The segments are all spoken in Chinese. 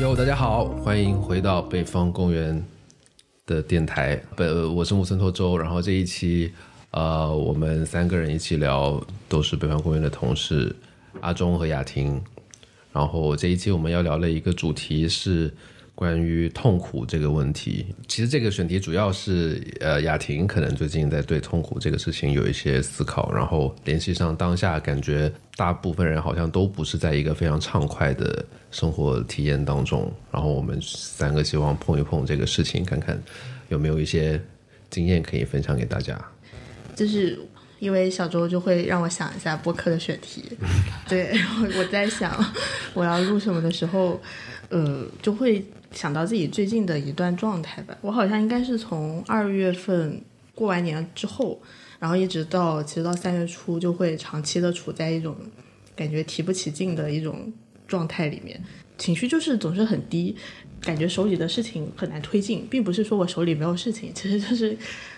哟，大家好，欢迎回到北方公园的电台。本我是木村拓周，然后这一期，呃，我们三个人一起聊，都是北方公园的同事阿忠和雅婷。然后这一期我们要聊的一个主题是关于痛苦这个问题。其实这个选题主要是，呃，雅婷可能最近在对痛苦这个事情有一些思考，然后联系上当下感觉大部分人好像都不是在一个非常畅快的生活体验当中。然后我们三个希望碰一碰这个事情，看看有没有一些经验可以分享给大家。就是因为小周就会让我想一下播客的选题，对，然 后我在想我要录什么的时候，呃，就会想到自己最近的一段状态吧。我好像应该是从二月份过完年之后，然后一直到其实到三月初，就会长期的处在一种感觉提不起劲的一种状态里面，情绪就是总是很低。感觉手里的事情很难推进，并不是说我手里没有事情，其实就是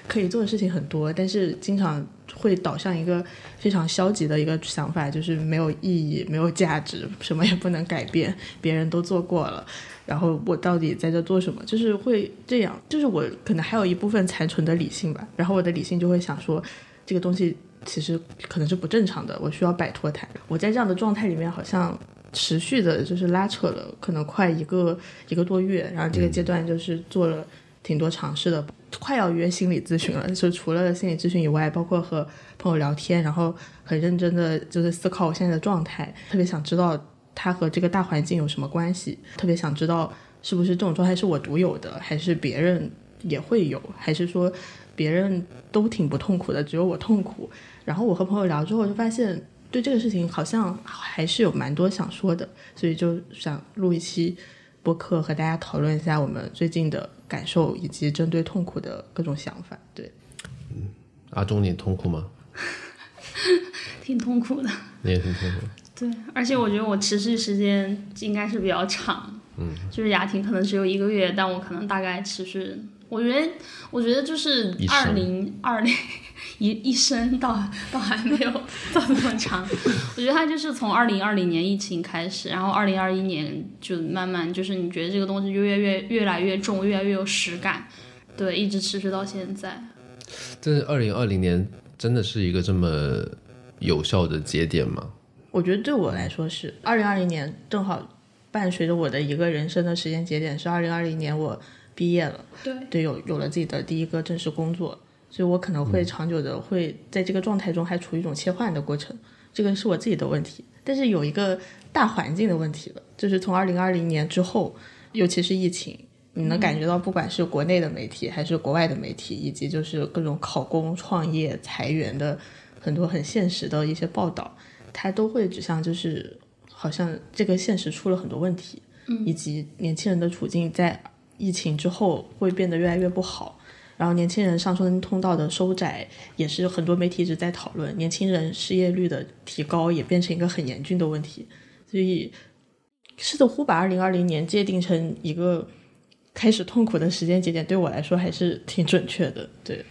可以做的事情很多，但是经常会导向一个非常消极的一个想法，就是没有意义、没有价值，什么也不能改变，别人都做过了，然后我到底在这做什么？就是会这样，就是我可能还有一部分残存的理性吧，然后我的理性就会想说，这个东西其实可能是不正常的，我需要摆脱它。我在这样的状态里面，好像。持续的就是拉扯了，可能快一个一个多月，然后这个阶段就是做了挺多尝试的，快要约心理咨询了。就除了心理咨询以外，包括和朋友聊天，然后很认真的就是思考我现在的状态，特别想知道它和这个大环境有什么关系，特别想知道是不是这种状态是我独有的，还是别人也会有，还是说别人都挺不痛苦的，只有我痛苦。然后我和朋友聊之后就发现。对这个事情好像还是有蛮多想说的，所以就想录一期播客和大家讨论一下我们最近的感受以及针对痛苦的各种想法。对，嗯，阿忠，你痛苦吗？挺痛苦的。你也挺痛苦。对，而且我觉得我持续时间应该是比较长。嗯。就是雅婷可能只有一个月，但我可能大概持续，我觉得，我觉得就是二零二零。一一生到到还没有到那么长，我觉得他就是从二零二零年疫情开始，然后二零二一年就慢慢就是你觉得这个东西就越越越来越重，越来越有实感，对，一直持续到现在。但是二零二零年真的是一个这么有效的节点吗？我觉得对我来说是二零二零年，正好伴随着我的一个人生的时间节点是二零二零年我毕业了，对，对，有有了自己的第一个正式工作。所以我可能会长久的会在这个状态中还处于一种切换的过程，这个是我自己的问题。但是有一个大环境的问题了，就是从二零二零年之后，尤其是疫情，你能感觉到不管是国内的媒体还是国外的媒体，以及就是各种考公、创业、裁员的很多很现实的一些报道，它都会指向就是好像这个现实出了很多问题，以及年轻人的处境在疫情之后会变得越来越不好。然后年轻人上升通道的收窄，也是很多媒体一直在讨论。年轻人失业率的提高，也变成一个很严峻的问题。所以，似乎把二零二零年界定成一个开始痛苦的时间节点，对我来说还是挺准确的。对，嗯，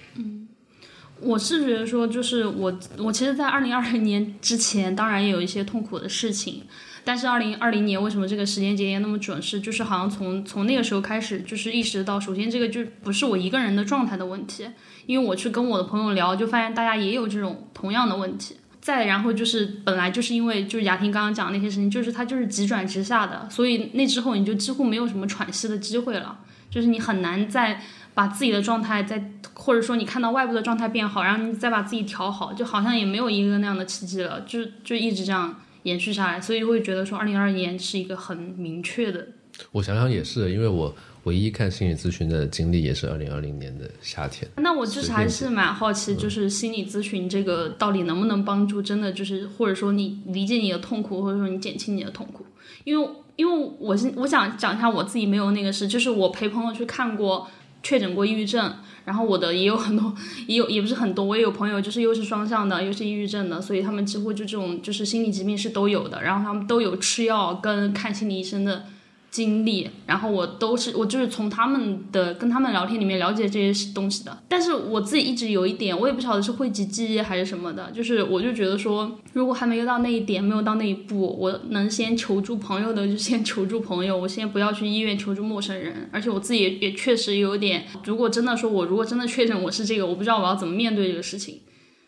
我是觉得说，就是我，我其实，在二零二零年之前，当然也有一些痛苦的事情。但是二零二零年为什么这个时间节点那么准？时就是好像从从那个时候开始，就是意识到，首先这个就不是我一个人的状态的问题，因为我去跟我的朋友聊，就发现大家也有这种同样的问题。再然后就是本来就是因为就是雅婷刚刚讲的那些事情，就是它就是急转直下的，所以那之后你就几乎没有什么喘息的机会了，就是你很难再把自己的状态再或者说你看到外部的状态变好，然后你再把自己调好，就好像也没有一个那样的奇迹了，就就一直这样。延续下来，所以会觉得说，二零二二年是一个很明确的。我想想也是，因为我唯一看心理咨询的经历也是二零二零年的夏天。那我就是还是蛮好奇，就是心理咨询这个到底能不能帮助，真的就是或者说你理解你的痛苦，或者说你减轻你的痛苦？因为因为我是我想讲一下我自己没有那个事，就是我陪朋友去看过确诊过抑郁症。然后我的也有很多，也有也不是很多，我也有朋友就是又是双向的，又是抑郁症的，所以他们几乎就这种就是心理疾病是都有的，然后他们都有吃药跟看心理医生的经历，然后我都是我就是从他们的跟他们聊天里面了解这些东西的。但是我自己一直有一点，我也不晓得是讳疾忌医还是什么的，就是我就觉得说，如果还没有到那一点，没有到那一步，我能先求助朋友的就先求助朋友，我先不要去医院求助陌生人。而且我自己也也确实有点，如果真的说我如果真的确诊我是这个，我不知道我要怎么面对这个事情，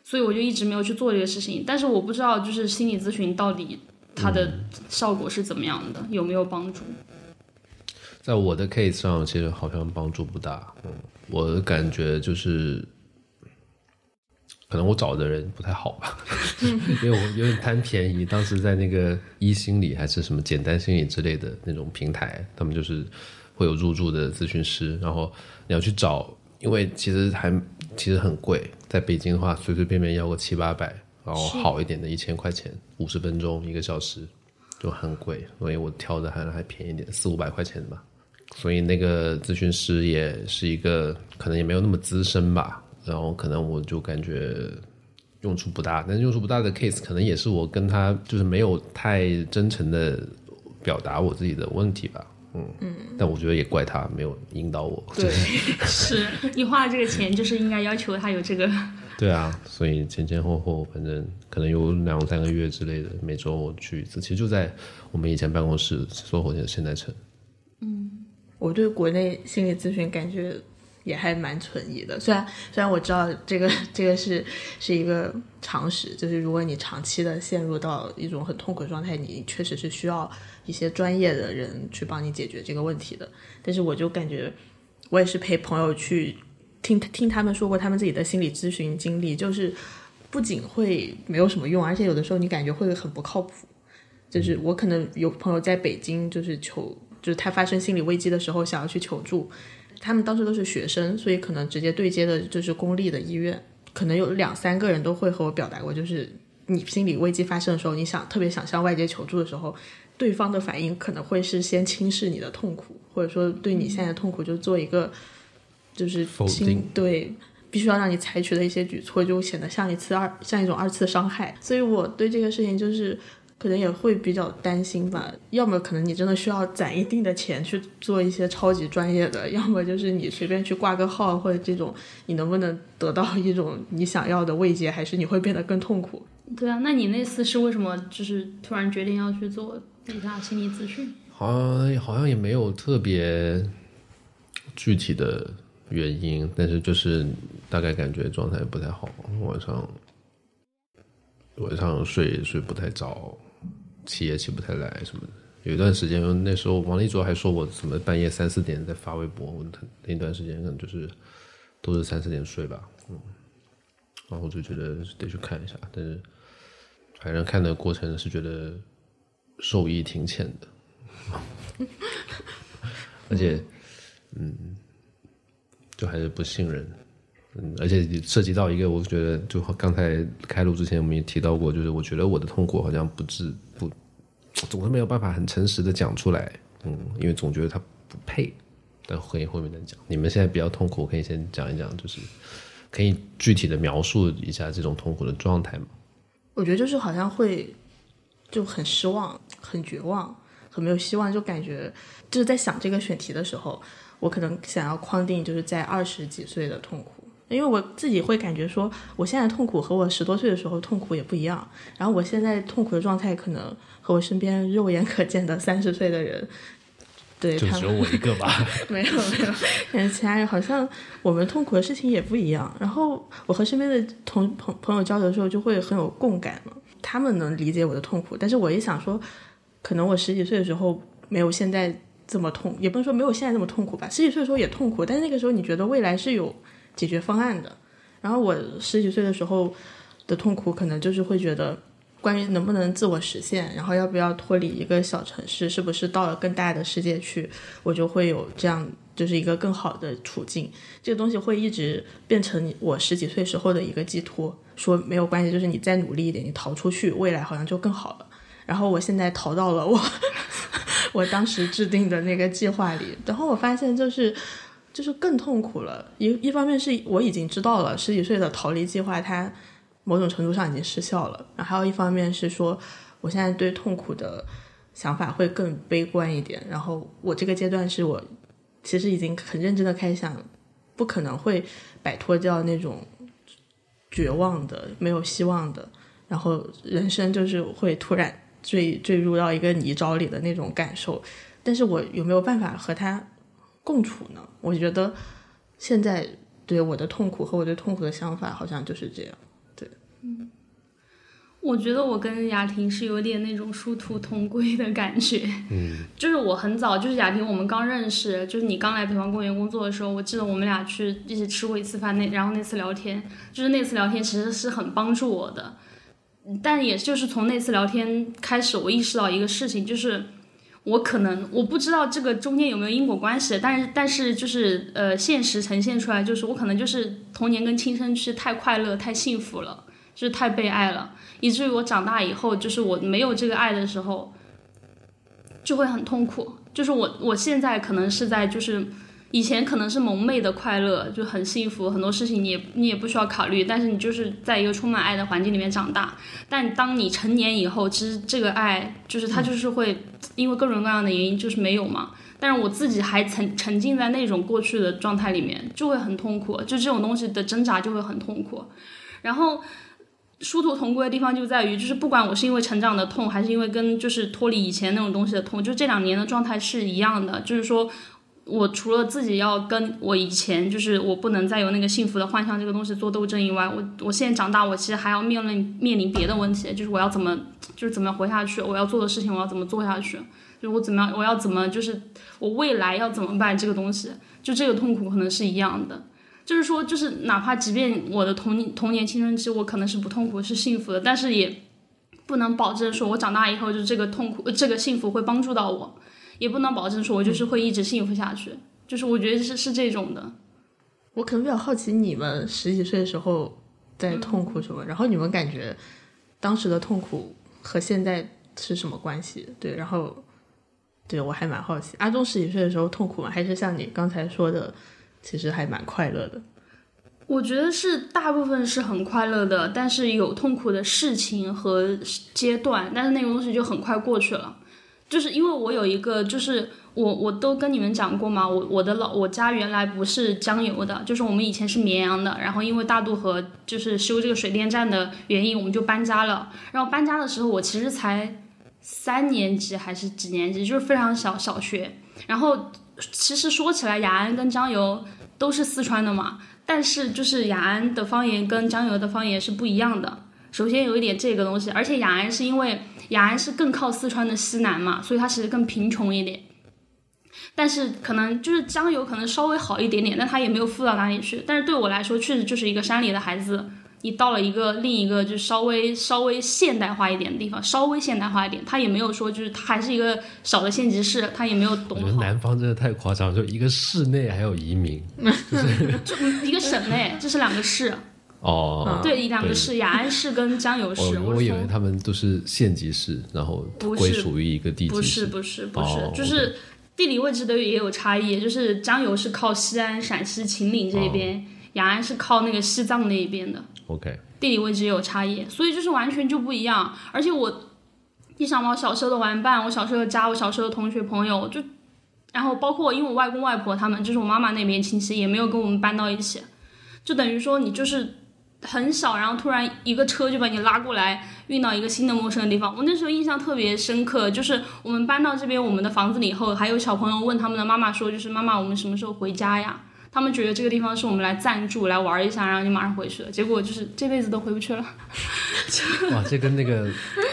所以我就一直没有去做这个事情。但是我不知道就是心理咨询到底它的效果是怎么样的，有没有帮助？在我的 case 上，其实好像帮助不大。嗯，我的感觉就是，可能我找的人不太好吧，因为我有点贪便宜。当时在那个一心理还是什么简单心理之类的那种平台，他们就是会有入驻的咨询师，然后你要去找，因为其实还其实很贵，在北京的话随随便便要个七八百，然后好一点的一千块钱，五十分钟一个小时。就很贵，所以我挑的还还便宜点，四五百块钱吧。所以那个咨询师也是一个可能也没有那么资深吧，然后可能我就感觉用处不大，但是用处不大的 case 可能也是我跟他就是没有太真诚的表达我自己的问题吧，嗯嗯，但我觉得也怪他没有引导我，对，是你花了这个钱，就是应该要求他有这个。对啊，所以前前后后反正可能有两三个月之类的，每周我去一次，其实就在我们以前办公室搜狐的现代城。我对国内心理咨询感觉也还蛮存疑的，虽然虽然我知道这个这个是是一个常识，就是如果你长期的陷入到一种很痛苦的状态，你确实是需要一些专业的人去帮你解决这个问题的。但是我就感觉，我也是陪朋友去听听他们说过他们自己的心理咨询经历，就是不仅会没有什么用，而且有的时候你感觉会很不靠谱。就是我可能有朋友在北京，就是求，就是他发生心理危机的时候想要去求助，他们当时都是学生，所以可能直接对接的就是公立的医院，可能有两三个人都会和我表达过，就是你心理危机发生的时候，你想特别想向外界求助的时候，对方的反应可能会是先轻视你的痛苦，或者说对你现在的痛苦就做一个就是否定对。必须要让你采取的一些举措，就显得像一次二像一种二次伤害，所以我对这个事情就是可能也会比较担心吧。要么可能你真的需要攒一定的钱去做一些超级专业的，要么就是你随便去挂个号或者这种，你能不能得到一种你想要的慰藉，还是你会变得更痛苦？对啊，那你那次是为什么就是突然决定要去做一下心理咨询？好像好像也没有特别具体的原因，但是就是大概感觉状态不太好，晚上晚上睡睡不太着，起也起不太来什么的。有一段时间，那时候王立卓还说我什么半夜三四点在发微博，我那段时间可能就是都是三四点睡吧，嗯，然后我就觉得得去看一下，但是反正看的过程是觉得受益挺浅的。而且，嗯，就还是不信任，嗯，而且涉及到一个，我觉得就刚才开录之前我们也提到过，就是我觉得我的痛苦好像不治，总是没有办法很诚实的讲出来，嗯，因为总觉得他不配，但可以后面再讲。你们现在比较痛苦，可以先讲一讲，就是可以具体的描述一下这种痛苦的状态吗？我觉得就是好像会就很失望、很绝望、很没有希望，就感觉就是在想这个选题的时候，我可能想要框定就是在二十几岁的痛苦，因为我自己会感觉说，我现在痛苦和我十多岁的时候痛苦也不一样，然后我现在痛苦的状态可能和我身边肉眼可见的三十岁的人。对他只有我一个吧。没有没有，但是其他人好像我们痛苦的事情也不一样。然后我和身边的同朋朋友交流的时候，就会很有共感嘛。他们能理解我的痛苦，但是我也想说，可能我十几岁的时候没有现在这么痛，也不能说没有现在这么痛苦吧。十几岁的时候也痛苦，但是那个时候你觉得未来是有解决方案的。然后我十几岁的时候的痛苦，可能就是会觉得。关于能不能自我实现，然后要不要脱离一个小城市，是不是到了更大的世界去，我就会有这样就是一个更好的处境。这个东西会一直变成我十几岁时候的一个寄托，说没有关系，就是你再努力一点，你逃出去，未来好像就更好了。然后我现在逃到了我 我当时制定的那个计划里，然后我发现就是就是更痛苦了。一一方面是我已经知道了十几岁的逃离计划它。某种程度上已经失效了，然后还有一方面是说，我现在对痛苦的想法会更悲观一点。然后我这个阶段是我其实已经很认真的开始想，不可能会摆脱掉那种绝望的、没有希望的，然后人生就是会突然坠坠入到一个泥沼里的那种感受。但是我有没有办法和他共处呢？我觉得现在对我的痛苦和我对痛苦的想法好像就是这样。对，我觉得我跟雅婷是有点那种殊途同归的感觉。嗯，就是我很早，就是雅婷，我们刚认识，就是你刚来北方公园工作的时候，我记得我们俩去一起吃过一次饭，那然后那次聊天，就是那次聊天其实是很帮助我的。但也就是从那次聊天开始，我意识到一个事情，就是我可能我不知道这个中间有没有因果关系，但是但是就是呃，现实呈现出来就是我可能就是童年跟青春期太快乐、太幸福了，就是太被爱了。以至于我长大以后，就是我没有这个爱的时候，就会很痛苦。就是我我现在可能是在就是以前可能是蒙昧的快乐，就很幸福，很多事情你也你也不需要考虑，但是你就是在一个充满爱的环境里面长大。但当你成年以后，其实这个爱就是它就是会因为各种各样的原因就是没有嘛。但是我自己还沉沉浸在那种过去的状态里面，就会很痛苦。就这种东西的挣扎就会很痛苦，然后。殊途同归的地方就在于，就是不管我是因为成长的痛，还是因为跟就是脱离以前那种东西的痛，就这两年的状态是一样的。就是说，我除了自己要跟我以前就是我不能再有那个幸福的幻象这个东西做斗争以外，我我现在长大，我其实还要面临面临别的问题，就是我要怎么就是怎么活下去，我要做的事情我要怎么做下去，就我怎么样我要怎么就是我未来要怎么办这个东西，就这个痛苦可能是一样的。就是说，就是哪怕即便我的童年童年青春期我可能是不痛苦是幸福的，但是也不能保证说我长大以后就这个痛苦这个幸福会帮助到我，也不能保证说我就是会一直幸福下去。就是我觉得是是这种的。我可能比较好奇你们十几岁的时候在痛苦什么，然后你们感觉当时的痛苦和现在是什么关系？对，然后对我还蛮好奇，阿忠十几岁的时候痛苦吗？还是像你刚才说的？其实还蛮快乐的，我觉得是大部分是很快乐的，但是有痛苦的事情和阶段，但是那个东西就很快过去了。就是因为我有一个，就是我我都跟你们讲过嘛，我我的老我家原来不是江油的，就是我们以前是绵阳的，然后因为大渡河就是修这个水电站的原因，我们就搬家了。然后搬家的时候，我其实才三年级还是几年级，就是非常小小学，然后。其实说起来，雅安跟江油都是四川的嘛，但是就是雅安的方言跟江油的方言是不一样的。首先有一点这个东西，而且雅安是因为雅安是更靠四川的西南嘛，所以它其实更贫穷一点。但是可能就是江油可能稍微好一点点，但它也没有富到哪里去。但是对我来说，确实就是一个山里的孩子。你到了一个另一个就稍微稍微现代化一点的地方，稍微现代化一点，他也没有说就是他还是一个小的县级市，他也没有懂。南方真的太夸张，就一个市内还有移民，就一个省内，这是两个市。哦，对，两个市，雅安市跟江油市。我以为他们都是县级市，然后归属于一个地级市。不是不是不是，就是地理位置的也有差异，就是江油是靠西安、陕西秦岭这边。雅安是靠那个西藏那一边的，OK，地理位置也有差异，所以就是完全就不一样。而且我一想我小时候的玩伴，我小时候的家，我小时候的同学朋友，就然后包括因为我外公外婆他们，就是我妈妈那边亲戚，也没有跟我们搬到一起，就等于说你就是很小，然后突然一个车就把你拉过来，运到一个新的陌生的地方。我那时候印象特别深刻，就是我们搬到这边我们的房子里以后，还有小朋友问他们的妈妈说，就是妈妈，我们什么时候回家呀？他们觉得这个地方是我们来暂住、来玩一下，然后就马上回去了。结果就是这辈子都回不去了。哇，这跟那个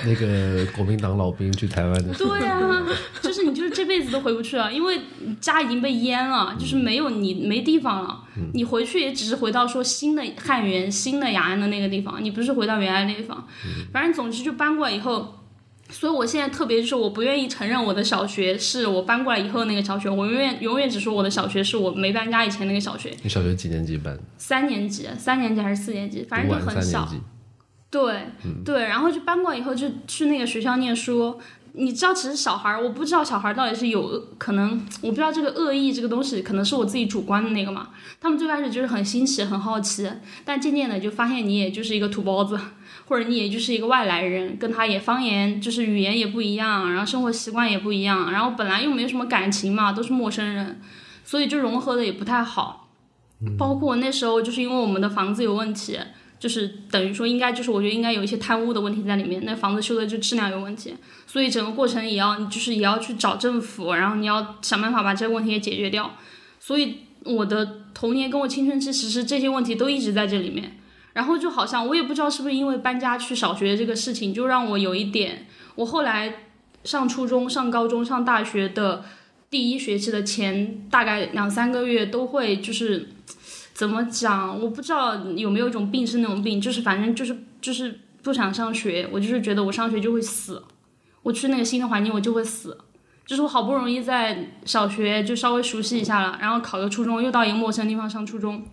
那个国民党老兵去台湾的对啊，就是你就是这辈子都回不去了，因为家已经被淹了，就是没有你没地方了。你回去也只是回到说新的汉源、新的雅安的那个地方，你不是回到原来那地方。反正总之就搬过来以后。所以，我现在特别就是我不愿意承认我的小学是我搬过来以后那个小学，我永远永远只说我的小学是我没搬家以前那个小学。你小学几年级搬？三年级，三年级还是四年级？反正就很小。对对，然后就搬过来以后就去那个学校念书。你知道，其实小孩儿，我不知道小孩儿到底是有可能，我不知道这个恶意这个东西，可能是我自己主观的那个嘛。他们最开始就是很新奇、很好奇，但渐渐的就发现你也就是一个土包子。或者你也就是一个外来人，跟他也方言就是语言也不一样，然后生活习惯也不一样，然后本来又没有什么感情嘛，都是陌生人，所以就融合的也不太好。包括那时候就是因为我们的房子有问题，就是等于说应该就是我觉得应该有一些贪污的问题在里面，那房子修的就质量有问题，所以整个过程也要就是也要去找政府，然后你要想办法把这个问题也解决掉。所以我的童年跟我青春期其实这些问题都一直在这里面。然后就好像我也不知道是不是因为搬家去小学这个事情，就让我有一点，我后来上初中、上高中、上大学的第一学期的前大概两三个月都会就是怎么讲，我不知道有没有一种病是那种病，就是反正就是就是不想上学，我就是觉得我上学就会死，我去那个新的环境我就会死，就是我好不容易在小学就稍微熟悉一下了，然后考个初中又到一个陌生地方上初中，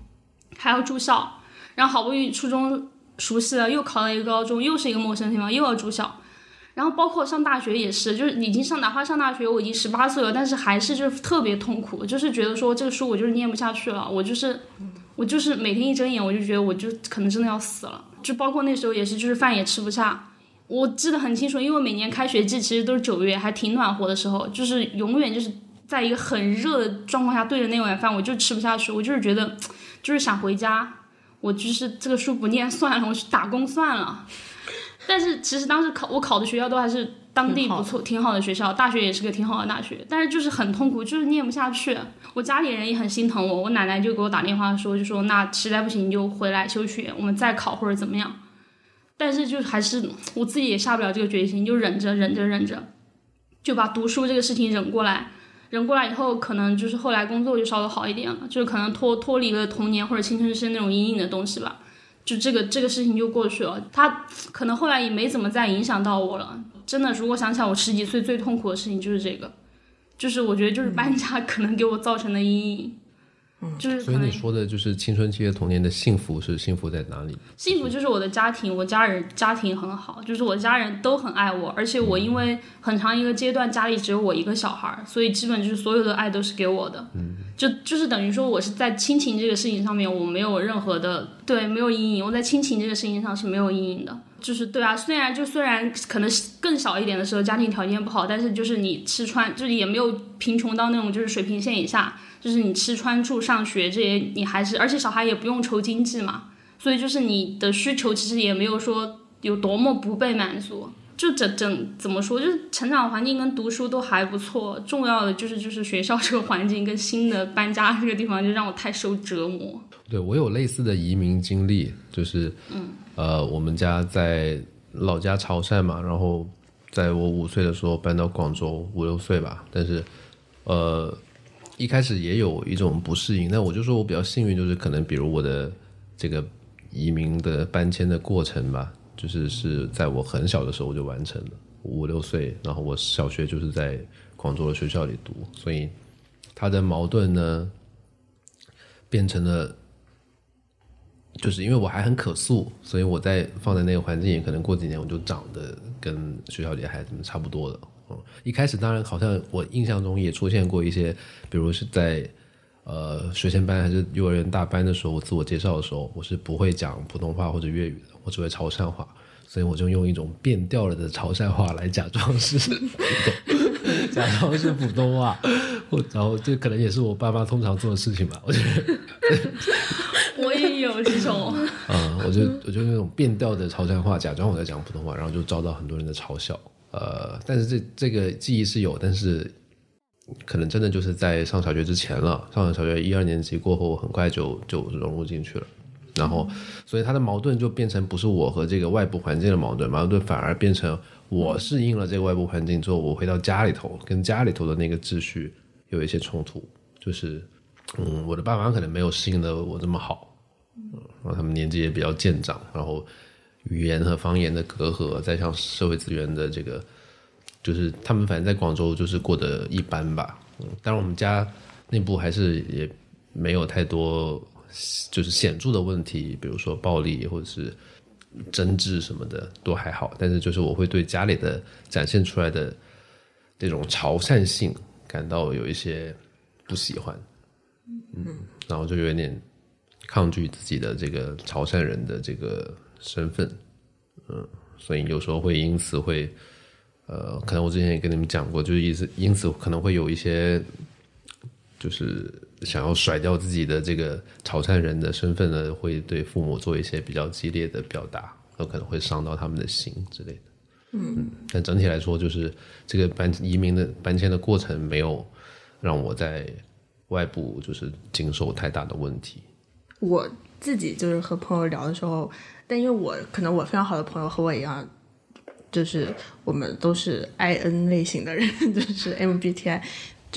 还要住校。然后好不容易初中熟悉了，又考了一个高中，又是一个陌生地方，又要住校。然后包括上大学也是，就是已经上，哪怕上大学，我已经十八岁了，但是还是就是特别痛苦，就是觉得说这个书我就是念不下去了，我就是我就是每天一睁眼我就觉得我就可能真的要死了。就包括那时候也是，就是饭也吃不下。我记得很清楚，因为每年开学季其实都是九月，还挺暖和的时候，就是永远就是在一个很热的状况下对着那碗饭，我就吃不下去，我就是觉得就是想回家。我就是这个书不念算了，我去打工算了。但是其实当时考我考的学校都还是当地不错、挺好的学校，大学也是个挺好的大学。但是就是很痛苦，就是念不下去。我家里人也很心疼我，我奶奶就给我打电话说，就说那实在不行你就回来休学，我们再考或者怎么样。但是就还是我自己也下不了这个决心，就忍着忍着忍着，就把读书这个事情忍过来。人过来以后，可能就是后来工作就稍微好一点了，就是可能脱脱离了童年或者青春期那种阴影的东西吧，就这个这个事情就过去了。他可能后来也没怎么再影响到我了。真的，如果想想我十几岁最痛苦的事情就是这个，就是我觉得就是搬家可能给我造成的阴影。就是，所以你说的就是青春期的童年的幸福是幸福在哪里？幸福就是我的家庭，我家人家庭很好，就是我家人都很爱我，而且我因为很长一个阶段家里只有我一个小孩，所以基本就是所有的爱都是给我的。嗯，就就是等于说我是在亲情这个事情上面我没有任何的对没有阴影，我在亲情这个事情上是没有阴影的。就是对啊，虽然就虽然可能更小一点的时候家庭条件不好，但是就是你吃穿就是也没有贫穷到那种就是水平线以下。就是你吃穿住上学这些，你还是而且小孩也不用愁经济嘛，所以就是你的需求其实也没有说有多么不被满足。就整整怎么说，就是成长环境跟读书都还不错，重要的就是就是学校这个环境跟新的搬家这个地方就让我太受折磨。对我有类似的移民经历，就是嗯呃我们家在老家潮汕嘛，然后在我五岁的时候搬到广州，五六岁吧，但是呃。一开始也有一种不适应，那我就说我比较幸运，就是可能比如我的这个移民的搬迁的过程吧，就是是在我很小的时候就完成了，五六岁，然后我小学就是在广州的学校里读，所以他的矛盾呢变成了，就是因为我还很可塑，所以我在放在那个环境，可能过几年我就长得跟学校里的孩子们差不多了。嗯，一开始当然好像我印象中也出现过一些，比如是在呃学前班还是幼儿园大班的时候，我自我介绍的时候，我是不会讲普通话或者粤语的，我只会潮汕话，所以我就用一种变调了的潮汕话来假装是，假装是普通话，然后这可能也是我爸妈通常做的事情吧，我觉得。我也有这种。嗯，我就我就用那种变调的潮汕话，假装我在讲普通话，然后就遭到很多人的嘲笑。呃，但是这这个记忆是有，但是可能真的就是在上小学之前了。上了小学一二年级过后，很快就就融入进去了。然后，所以他的矛盾就变成不是我和这个外部环境的矛盾，矛盾反而变成我适应了这个外部环境之后，我回到家里头，跟家里头的那个秩序有一些冲突。就是，嗯，我的爸妈可能没有适应的我这么好，嗯，然后他们年纪也比较渐长，然后。语言和方言的隔阂，再像社会资源的这个，就是他们反正在广州就是过得一般吧。嗯，当然我们家内部还是也没有太多就是显著的问题，比如说暴力或者是争执什么的都还好。但是就是我会对家里的展现出来的这种潮汕性感到有一些不喜欢，嗯，然后就有点抗拒自己的这个潮汕人的这个。身份，嗯，所以有时候会因此会，呃，可能我之前也跟你们讲过，就是因此因此可能会有一些，就是想要甩掉自己的这个潮汕人的身份呢，会对父母做一些比较激烈的表达，有可能会伤到他们的心之类的。嗯，但整体来说，就是这个搬移民的搬迁的过程没有让我在外部就是经受太大的问题。我自己就是和朋友聊的时候，但因为我可能我非常好的朋友和我一样，就是我们都是 I N 类型的人，就是 M B T I，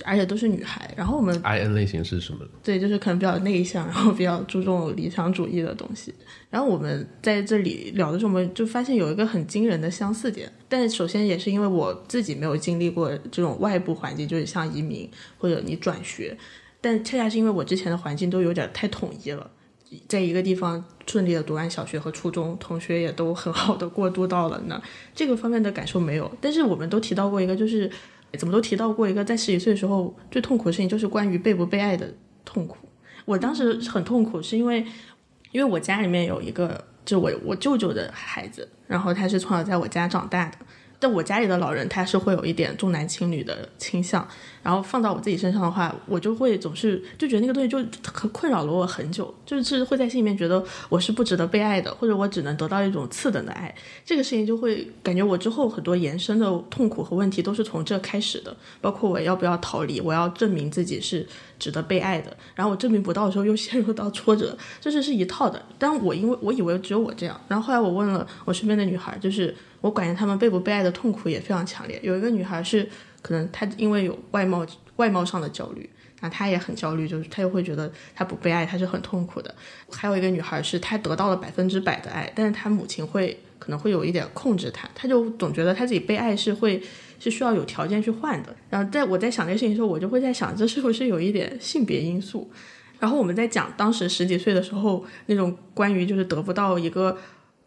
而且都是女孩。然后我们 I N 类型是什么？对，就是可能比较内向，然后比较注重理想主义的东西。然后我们在这里聊的时候，我们就发现有一个很惊人的相似点。但首先也是因为我自己没有经历过这种外部环境，就是像移民或者你转学。但恰恰是因为我之前的环境都有点太统一了，在一个地方顺利的读完小学和初中，同学也都很好的过渡到了那，这个方面的感受没有。但是我们都提到过一个，就是怎么都提到过一个，在十几岁的时候最痛苦的事情就是关于被不被爱的痛苦。我当时很痛苦，是因为因为我家里面有一个，就我我舅舅的孩子，然后他是从小在我家长大的。但我家里的老人他是会有一点重男轻女的倾向，然后放到我自己身上的话，我就会总是就觉得那个东西就很困扰了我很久，就是会在心里面觉得我是不值得被爱的，或者我只能得到一种次等的爱。这个事情就会感觉我之后很多延伸的痛苦和问题都是从这开始的，包括我要不要逃离，我要证明自己是值得被爱的，然后我证明不到的时候又陷入到挫折，这是是一套的。但我因为我以为只有我这样，然后后来我问了我身边的女孩，就是。我感觉他们被不被爱的痛苦也非常强烈。有一个女孩是，可能她因为有外貌外貌上的焦虑，那她也很焦虑，就是她又会觉得她不被爱，她是很痛苦的。还有一个女孩是，她得到了百分之百的爱，但是她母亲会可能会有一点控制她，她就总觉得她自己被爱是会是需要有条件去换的。然后在我在想这个事情的时候，我就会在想，这是不是有一点性别因素？然后我们在讲当时十几岁的时候那种关于就是得不到一个。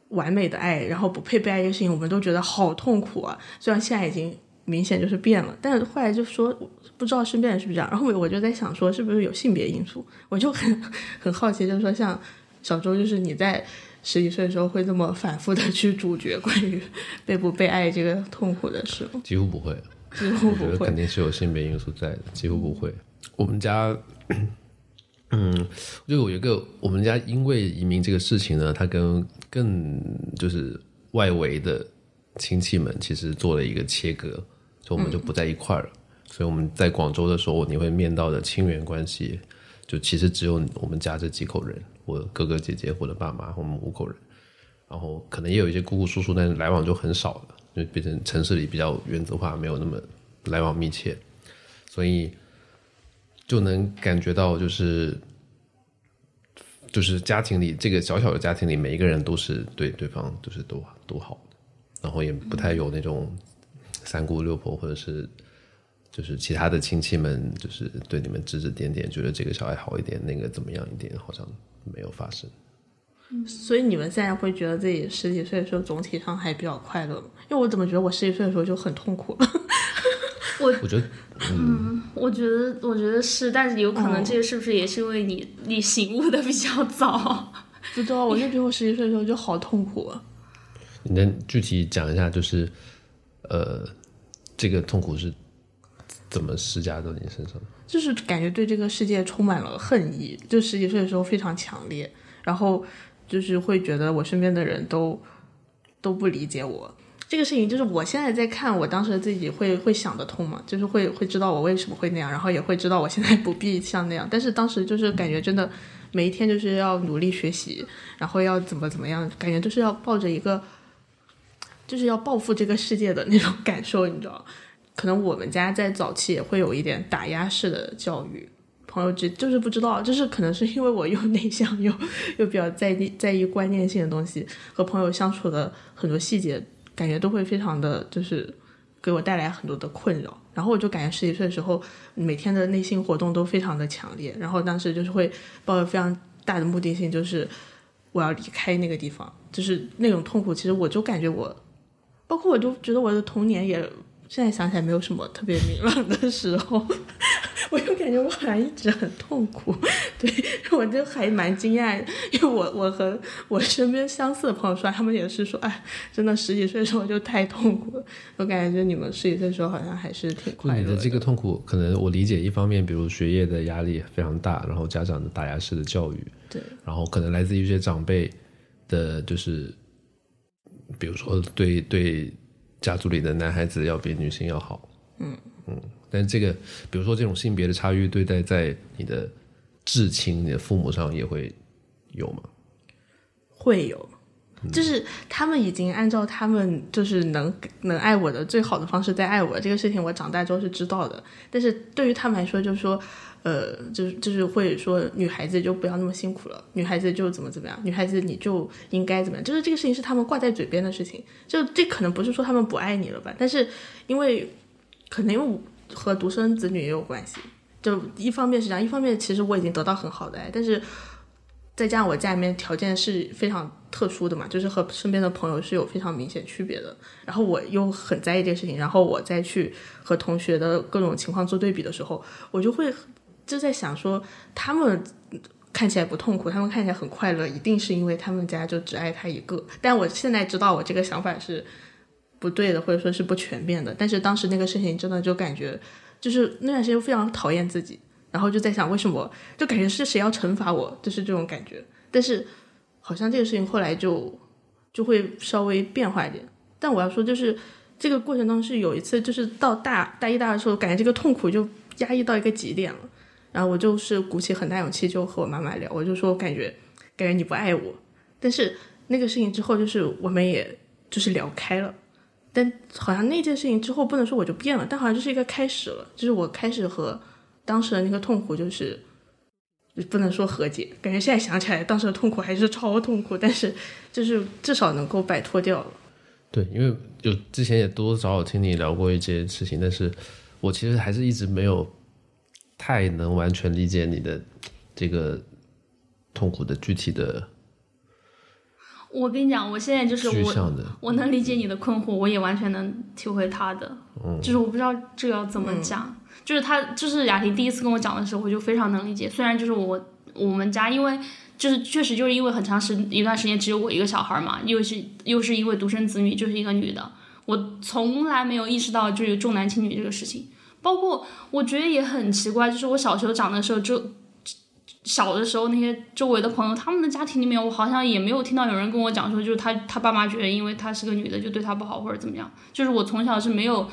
完美的爱，然后不配被爱这个事情，我们都觉得好痛苦啊。虽然现在已经明显就是变了，但是后来就说不知道身边人是不是这样。然后我就在想说，是不是有性别因素？我就很很好奇，就是说像小周，就是你在十几岁的时候会这么反复的去主角关于被不被爱这个痛苦的事吗？几乎不会，几乎不会，肯定是有性别因素在的，几乎不会。我们家。嗯，就有一个我们家因为移民这个事情呢，他跟更就是外围的亲戚们其实做了一个切割，我们就不在一块了。所以我们在广州的时候，你会面到的亲缘关系，就其实只有我们家这几口人，我哥哥姐姐或者爸妈，我们五口人。然后可能也有一些姑姑叔叔，但是来往就很少了，就变成城市里比较原则化，没有那么来往密切，所以。就能感觉到，就是就是家庭里这个小小的家庭里，每一个人都是对对方都是都都好的，然后也不太有那种三姑六婆或者是就是其他的亲戚们，就是对你们指指点点，觉得这个小孩好一点，那个怎么样一点，好像没有发生。所以你们现在会觉得自己十几岁的时候总体上还比较快乐吗？因为我怎么觉得我十几岁的时候就很痛苦了。我我觉得，嗯，我觉得，我觉得是，但是有可能这个是不是也是因为你你醒悟的比较早？不知道，我就觉得我十几岁的时候就好痛苦。你能具体讲一下，就是呃，这个痛苦是怎么施加到你身上？就是感觉对这个世界充满了恨意，就十几岁的时候非常强烈，然后就是会觉得我身边的人都都不理解我。这个事情就是我现在在看，我当时自己会会想得通嘛，就是会会知道我为什么会那样，然后也会知道我现在不必像那样。但是当时就是感觉真的每一天就是要努力学习，然后要怎么怎么样，感觉就是要抱着一个就是要报复这个世界的那种感受，你知道？可能我们家在早期也会有一点打压式的教育，朋友就就是不知道，就是可能是因为我又内向又又比较在意在意观念性的东西，和朋友相处的很多细节。感觉都会非常的就是给我带来很多的困扰，然后我就感觉十几岁的时候，每天的内心活动都非常的强烈，然后当时就是会抱着非常大的目的性，就是我要离开那个地方，就是那种痛苦。其实我就感觉我，包括我都觉得我的童年也，现在想起来没有什么特别明朗的时候，我就感觉我好像一直很痛苦，对 我就还蛮惊讶，因为我我和我身边相似的朋友说，他们也是说，哎，真的十几岁的时候就太痛苦了。我感觉你们十几岁的时候好像还是挺快乐你的这个痛苦，可能我理解一方面，比如学业的压力非常大，然后家长的打压式的教育，对，然后可能来自于一些长辈的，就是比如说对对家族里的男孩子要比女性要好，嗯嗯，但这个比如说这种性别的差异对待在你的至亲、你的父母上也会有吗？会有，就是他们已经按照他们就是能能爱我的最好的方式在爱我，这个事情我长大之后是知道的。但是对于他们来说，就是说，呃，就是就是会说女孩子就不要那么辛苦了，女孩子就怎么怎么样，女孩子你就应该怎么样，就是这个事情是他们挂在嘴边的事情。就这可能不是说他们不爱你了吧，但是因为可能因为和独生子女也有关系。就一方面是这样，一方面其实我已经得到很好的爱，但是再加上我家里面条件是非常特殊的嘛，就是和身边的朋友是有非常明显区别的。然后我又很在意这个事情，然后我再去和同学的各种情况做对比的时候，我就会就在想说，他们看起来不痛苦，他们看起来很快乐，一定是因为他们家就只爱他一个。但我现在知道我这个想法是不对的，或者说是不全面的。但是当时那个事情真的就感觉，就是那段时间非常讨厌自己。然后就在想，为什么就感觉是谁要惩罚我，就是这种感觉。但是好像这个事情后来就就会稍微变化一点。但我要说，就是这个过程当中是有一次，就是到大大一、大二的时候，感觉这个痛苦就压抑到一个极点了。然后我就是鼓起很大勇气，就和我妈妈聊，我就说，感觉感觉你不爱我。但是那个事情之后，就是我们也就是聊开了。但好像那件事情之后，不能说我就变了，但好像就是一个开始了，就是我开始和。当时的那个痛苦就是不能说和解，感觉现在想起来，当时的痛苦还是超痛苦，但是就是至少能够摆脱掉了。对，因为就之前也多多少少听你聊过一些事情，但是我其实还是一直没有太能完全理解你的这个痛苦的具体的。我跟你讲，我现在就是我，我能理解你的困惑，我也完全能体会他的，就是我不知道这个要怎么讲。就是他，就是雅婷第一次跟我讲的时候，我就非常能理解。虽然就是我我们家，因为就是确实就是因为很长时一段时间只有我一个小孩嘛，又是又是因为独生子女，就是一个女的，我从来没有意识到就是重男轻女这个事情。包括我觉得也很奇怪，就是我小时候长的时候，就小的时候那些周围的朋友，他们的家庭里面，我好像也没有听到有人跟我讲说，就是他他爸妈觉得因为她是个女的就对她不好或者怎么样。就是我从小是没有。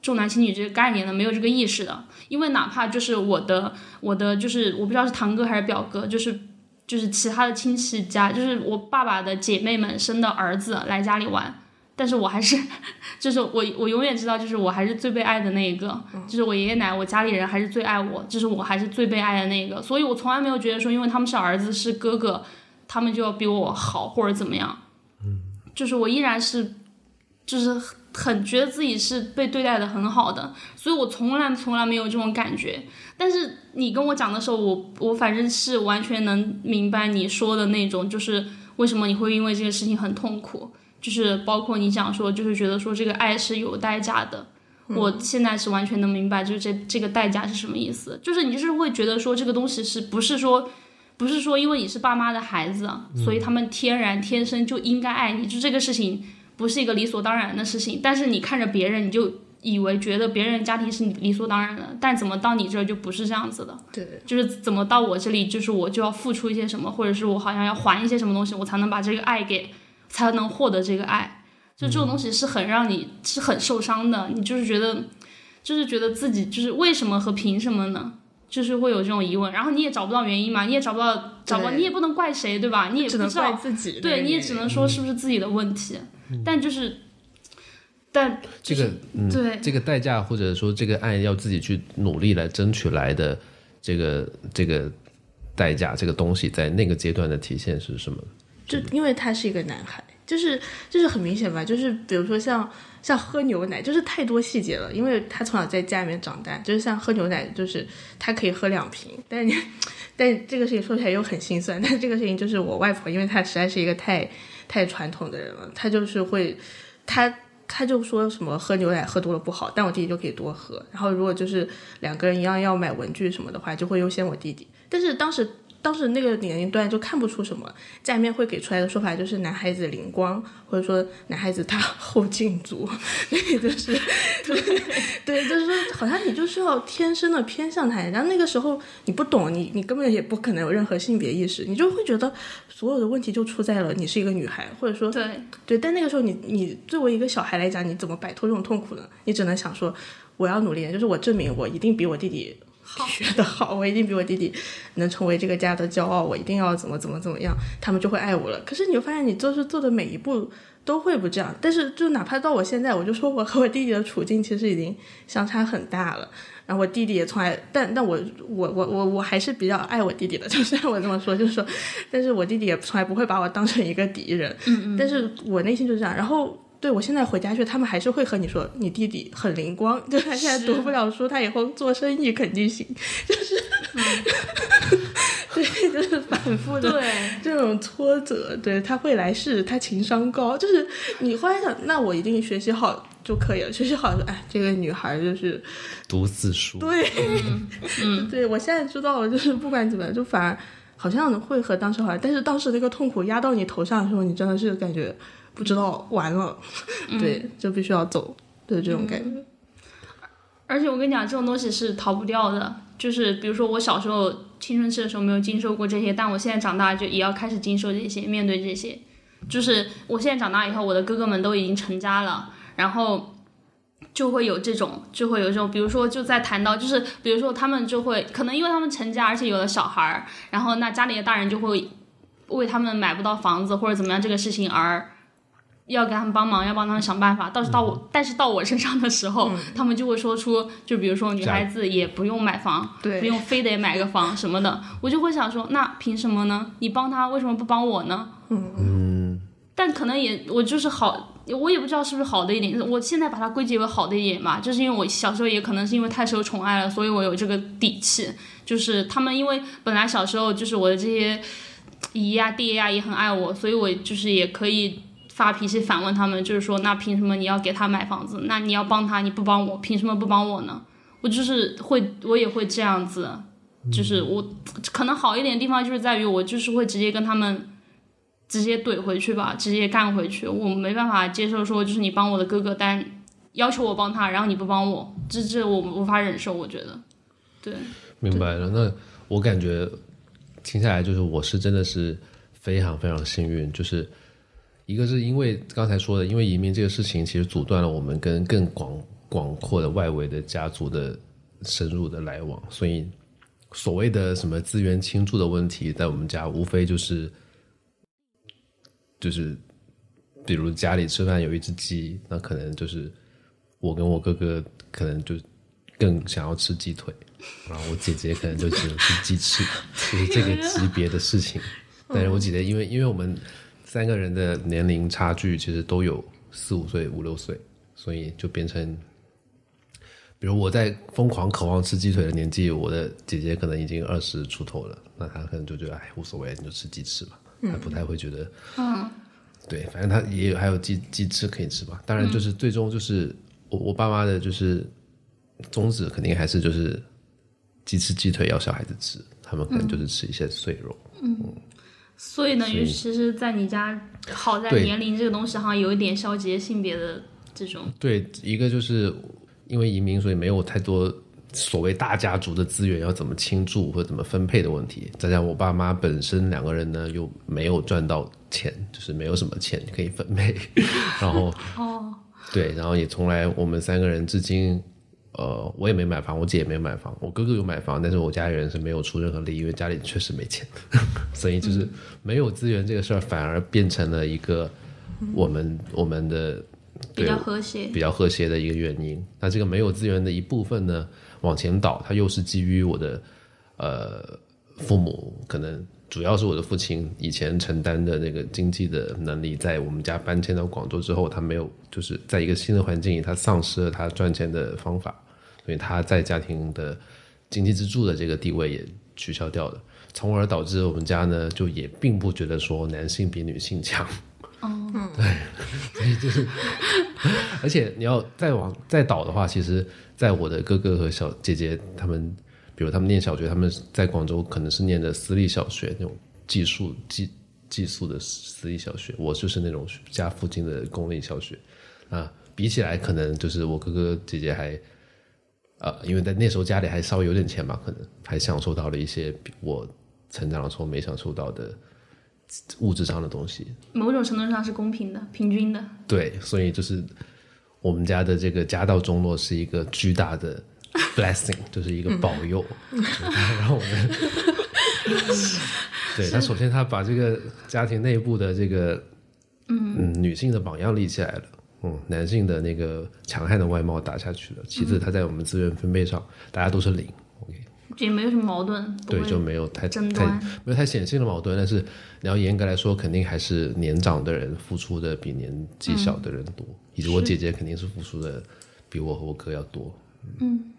重男轻女这个概念的，没有这个意识的，因为哪怕就是我的我的就是我不知道是堂哥还是表哥，就是就是其他的亲戚家，就是我爸爸的姐妹们生的儿子来家里玩，但是我还是就是我我永远知道，就是我还是最被爱的那一个，就是我爷爷奶奶我家里人还是最爱我，就是我还是最被爱的那个，所以我从来没有觉得说，因为他们是儿子是哥哥，他们就要比我好或者怎么样，嗯，就是我依然是就是。很觉得自己是被对待的很好的，所以我从来从来没有这种感觉。但是你跟我讲的时候，我我反正是完全能明白你说的那种，就是为什么你会因为这个事情很痛苦，就是包括你讲说，就是觉得说这个爱是有代价的。我现在是完全能明白，就是这这个代价是什么意思。就是你就是会觉得说这个东西是不是说不是说因为你是爸妈的孩子，所以他们天然天生就应该爱你，就这个事情。不是一个理所当然的事情，但是你看着别人，你就以为觉得别人家庭是理所当然的，但怎么到你这儿就不是这样子的？对，就是怎么到我这里，就是我就要付出一些什么，或者是我好像要还一些什么东西，我才能把这个爱给，才能获得这个爱。就这种东西是很让你是很受伤的，你就是觉得，就是觉得自己就是为什么和凭什么呢？就是会有这种疑问，然后你也找不到原因嘛，你也找不到，找不到，你也不能怪谁，对吧？你也不知道自己，对，你也只能说是不是自己的问题。但就是，但这个对这个代价，或者说这个爱要自己去努力来争取来的这个这个代价，这个东西在那个阶段的体现是什么？就因为他是一个男孩，就是就是很明显吧，就是比如说像像喝牛奶，就是太多细节了，因为他从小在家里面长大，就是像喝牛奶，就是他可以喝两瓶，但是你但这个事情说起来又很心酸，但这个事情就是我外婆，因为她实在是一个太。太传统的人了，他就是会，他他就说什么喝牛奶喝多了不好，但我弟弟就可以多喝。然后如果就是两个人一样要买文具什么的话，就会优先我弟弟。但是当时当时那个年龄段就看不出什么，家里面会给出来的说法就是男孩子灵光，或者说男孩子他后劲足，对，就是对对，就是说好像你就是要天生的偏向他。然后那个时候你不懂，你你根本也不可能有任何性别意识，你就会觉得所有的问题就出在了你是一个女孩，或者说对对。但那个时候你你作为一个小孩来讲，你怎么摆脱这种痛苦呢？你只能想说我要努力，就是我证明我一定比我弟弟。学得好，我一定比我弟弟能成为这个家的骄傲，我一定要怎么怎么怎么样，他们就会爱我了。可是你会发现，你做事做的每一步都会不这样。但是就哪怕到我现在，我就说我和我弟弟的处境其实已经相差很大了。然后我弟弟也从来，但但我我我我我还是比较爱我弟弟的，就是我这么说，就是说，但是我弟弟也从来不会把我当成一个敌人。嗯嗯。但是我内心就是这样。然后。对，我现在回家去，他们还是会和你说，你弟弟很灵光，就他现在读不了书，他以后做生意肯定行，就是，对，就是反复的这种挫折，对他会来事，他情商高，就是你后来想，那我一定学习好就可以了，学习好说，哎，这个女孩就是读字书，对，嗯，对我现在知道了，就是不管怎么样，就反而好像会和当时好像，但是当时那个痛苦压到你头上的时候，你真的是感觉。不知道完了，对，就必须要走的这种感觉。而且我跟你讲，这种东西是逃不掉的。就是比如说，我小时候青春期的时候没有经受过这些，但我现在长大就也要开始经受这些，面对这些。就是我现在长大以后，我的哥哥们都已经成家了，然后就会有这种，就会有这种，比如说就在谈到，就是比如说他们就会可能因为他们成家，而且有了小孩儿，然后那家里的大人就会为他们买不到房子或者怎么样这个事情而。要给他们帮忙，要帮他们想办法。到是到我，但是到我身上的时候，他们就会说出，就比如说女孩子也不用买房，不用非得买个房什么的。我就会想说，那凭什么呢？你帮他，为什么不帮我呢？嗯。但可能也，我就是好，我也不知道是不是好的一点。我现在把它归结为好的一点吧，就是因为我小时候也可能是因为太受宠爱了，所以我有这个底气。就是他们因为本来小时候就是我的这些姨呀、爹呀也很爱我，所以我就是也可以。发脾气反问他们，就是说，那凭什么你要给他买房子？那你要帮他，你不帮我，凭什么不帮我呢？我就是会，我也会这样子，就是我可能好一点的地方就是在于我就是会直接跟他们直接怼回去吧，直接干回去。我没办法接受说，就是你帮我的哥哥，但要求我帮他，然后你不帮我，这这我无法忍受。我觉得，对，明白了。那我感觉听下来，就是我是真的是非常非常幸运，就是。一个是因为刚才说的，因为移民这个事情，其实阻断了我们跟更广广阔的外围的家族的深入的来往，所以所谓的什么资源倾注的问题，在我们家无非就是就是，比如家里吃饭有一只鸡，那可能就是我跟我哥哥可能就更想要吃鸡腿，然后我姐姐可能就只能吃鸡翅，就是这个级别的事情。但是我姐姐，因为因为我们。三个人的年龄差距其实都有四五岁、五六岁，所以就变成，比如我在疯狂渴望吃鸡腿的年纪，我的姐姐可能已经二十出头了，那她可能就觉得哎无所谓，你就吃鸡翅吧，她不太会觉得，嗯，对，反正她也有还有鸡鸡翅可以吃吧。当然就是最终就是我我爸妈的就是宗旨肯定还是就是鸡翅鸡腿要小孩子吃，他们可能就是吃一些碎肉，嗯。所以呢，于其实，在你家，好在年龄这个东西，好像有一点消极性别的这种。对，一个就是因为移民，所以没有太多所谓大家族的资源要怎么倾注或怎么分配的问题。再加上我爸妈本身两个人呢，又没有赚到钱，就是没有什么钱可以分配。然后，哦，对，然后也从来我们三个人至今。呃，我也没买房，我姐也没买房，我哥哥有买房，但是我家里人是没有出任何力，因为家里确实没钱，所以就是没有资源这个事儿，反而变成了一个我们我们的比较和谐、比较和谐的一个原因。那这个没有资源的一部分呢，往前倒，它又是基于我的呃父母可能。主要是我的父亲以前承担的那个经济的能力，在我们家搬迁到广州之后，他没有就是在一个新的环境里，他丧失了他赚钱的方法，所以他在家庭的经济支柱的这个地位也取消掉了，从而导致我们家呢就也并不觉得说男性比女性强，哦，对，所以就是而且你要再往再倒的话，其实在我的哥哥和小姐姐他们，比如他们念小学，他们在广州可能是念的私立小学那种寄宿寄寄宿的私立小学，我就是那种家附近的公立小学。啊。比起来，可能就是我哥哥姐姐还，呃，因为在那时候家里还稍微有点钱嘛，可能还享受到了一些我成长的时候没享受到的物质上的东西。某种程度上是公平的、平均的。对，所以就是我们家的这个家道中落是一个巨大的 blessing，就是一个保佑，然后我们，对他首先他把这个家庭内部的这个嗯女性的榜样立起来了。嗯，男性的那个强悍的外貌打下去了。其次，他在我们资源分配上，大家都是零，OK，也没有什么矛盾。对，就没有太太没有太显性的矛盾。但是你要严格来说，肯定还是年长的人付出的比年纪小的人多，以及我姐姐肯定是付出的比我和我哥要多。嗯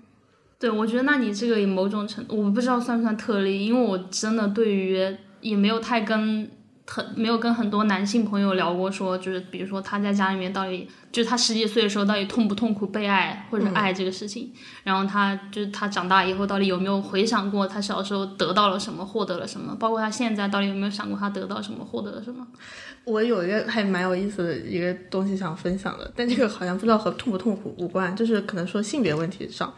对，我觉得那你这个也某种程度，我不知道算不算特例，因为我真的对于也没有太跟很没有跟很多男性朋友聊过说，就是比如说他在家里面到底，就是他十几岁的时候到底痛不痛苦被爱或者爱这个事情，然后他就是他长大以后到底有没有回想过他小时候得到了什么，获得了什么，包括他现在到底有没有想过他得到什么，获得了什么。我有一个还蛮有意思的一个东西想分享的，但这个好像不知道和痛不痛苦无关，就是可能说性别问题上。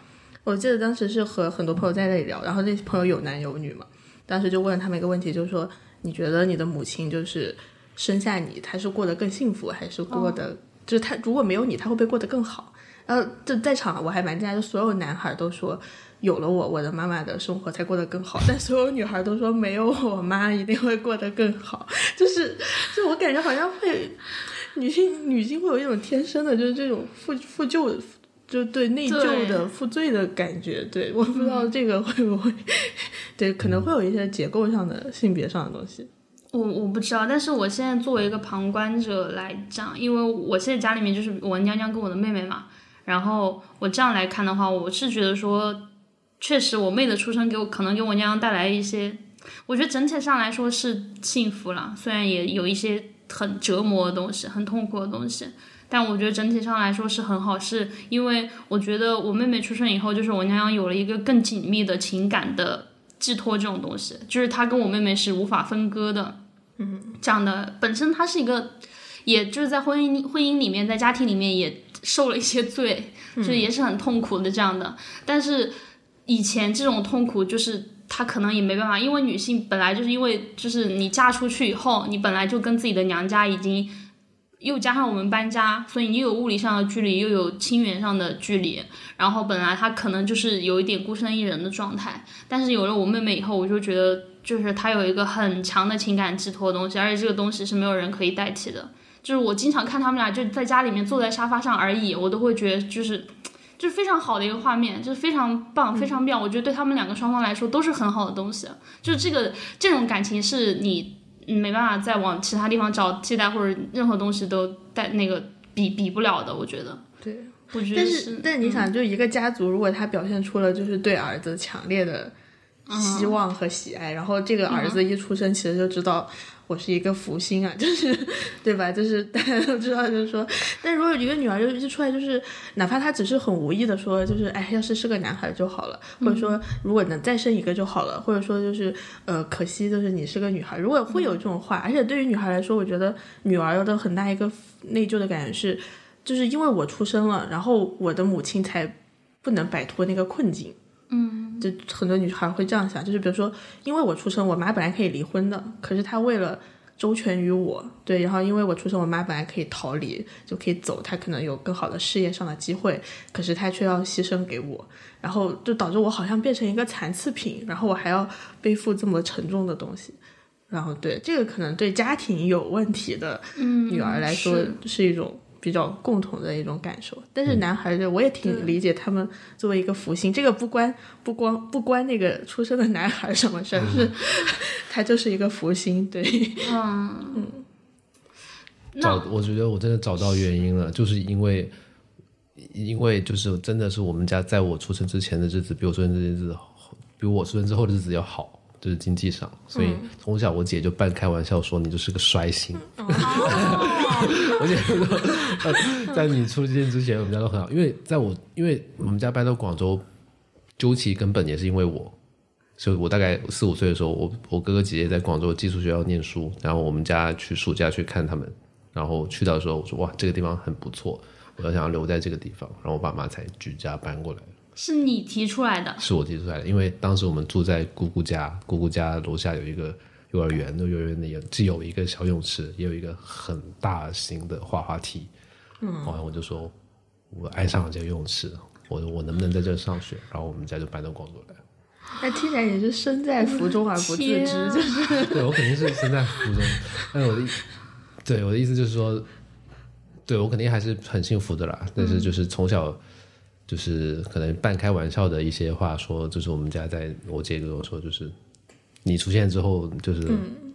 我记得当时是和很多朋友在那里聊，然后那些朋友有男有女嘛，当时就问他们一个问题，就是说你觉得你的母亲就是生下你，她是过得更幸福，还是过得、就是她如果没有你，她会不会过得更好？然后就在场我还蛮惊讶，就所有男孩都说有了我，我的妈妈的生活才过得更好，但所有女孩都说没有我妈一定会过得更好，就是就我感觉好像会女性女性会有一种天生的，就是这种负负疚。就对内疚的负罪的感觉，对，我不知道这个会不会，对，可能会有一些结构上的性别上的东西。我我不知道，但是我现在作为一个旁观者来讲，因为我现在家里面就是我娘娘跟我的妹妹嘛，然后我这样来看的话，我是觉得说，确实我妹的出生给我可能给我娘娘带来一些，我觉得整体上来说是幸福了，虽然也有一些很折磨的东西，很痛苦的东西。但我觉得整体上来说是很好，是因为我觉得我妹妹出生以后，就是我娘娘有了一个更紧密的情感的寄托，这种东西，就是她跟我妹妹是无法分割的。嗯，这样的本身她是一个，也就是在婚姻婚姻里面，在家庭里面也受了一些罪，就是也是很痛苦的这样的。但是以前这种痛苦就是她可能也没办法，因为女性本来就是因为就是你嫁出去以后，你本来就跟自己的娘家已经。又加上我们搬家，所以你又有物理上的距离，又有亲缘上的距离。然后本来他可能就是有一点孤身一人的状态，但是有了我妹妹以后，我就觉得就是他有一个很强的情感寄托的东西，而且这个东西是没有人可以代替的。就是我经常看他们俩就在家里面坐在沙发上而已，我都会觉得就是 就是非常好的一个画面，就是非常棒，非常妙。我觉得对他们两个双方来说都是很好的东西。就是这个这种感情是你。没办法再往其他地方找替代，或者任何东西都带那个比比不了的，我觉得。对，我觉得但是，但你想，就一个家族，如果他表现出了就是对儿子强烈的希望和喜爱，然后这个儿子一出生，其实就知道。我是一个福星啊，就是对吧？就是 大家都知道，就是说，但如果一个女儿就一出来，就是哪怕她只是很无意的说，就是哎，要是是个男孩就好了，或者说如果能再生一个就好了，或者说就是呃，可惜就是你是个女孩。如果会有这种话，而且对于女孩来说，我觉得女儿的很大一个内疚的感觉是，就是因为我出生了，然后我的母亲才不能摆脱那个困境。嗯，就很多女孩会这样想，就是比如说，因为我出生，我妈本来可以离婚的，可是她为了周全于我，对，然后因为我出生，我妈本来可以逃离，就可以走，她可能有更好的事业上的机会，可是她却要牺牲给我，然后就导致我好像变成一个残次品，然后我还要背负这么沉重的东西，然后对这个可能对家庭有问题的女儿来说是一种。比较共同的一种感受，但是男孩子我也挺理解他们作为一个福星，这个不关不光不关那个出生的男孩什么事儿，是他就是一个福星，对，嗯。嗯。找，我觉得我真的找到原因了，就是因为因为就是真的是我们家在我出生之前的日子比我出生这些日子，比我出生之后的日子要好，就是经济上，所以从小我姐就半开玩笑说你就是个衰星。我姐说，呃在你出现之前，我们家都很好，因为在我因为我们家搬到广州，究其根本也是因为我，所以我大概四五岁的时候，我我哥哥姐姐在广州寄宿学校念书，然后我们家去暑假去看他们，然后去到的时候，我说哇这个地方很不错，我要想要留在这个地方，然后我爸妈才举家搬过来。是你提出来的，是我提出来的，因为当时我们住在姑姑家，姑姑家楼下有一个幼儿园，那幼儿园里有既有一个小泳池，也有一个很大型的滑滑梯。嗯，然后我就说，我爱上了这个游泳池，我我能不能在这上学？然后我们家就搬到广州来。那听起来也是身在福中而不自知，啊就是对我肯定是身在福中，但我的意对我的意思就是说，对我肯定还是很幸福的啦。但是就是从小就是可能半开玩笑的一些话说，就是我们家在我姐跟我说，就是你出现之后，就是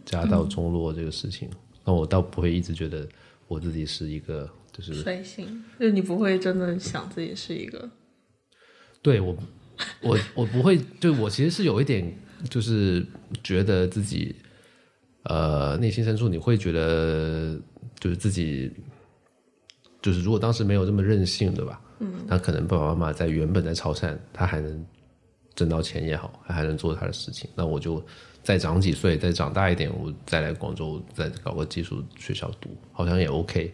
家道中落这个事情，那我倒不会一直觉得我自己是一个就是随性，就你不会真的想自己是一个，对我，我我不会，就我其实是有一点，就是觉得自己，呃，内心深处你会觉得，就是自己，就是如果当时没有这么任性，对吧？嗯，那可能爸爸妈妈在原本在潮汕，他还能挣到钱也好，还能做他的事情，那我就再长几岁，再长大一点，我再来广州再搞个技术学校读，好像也 OK。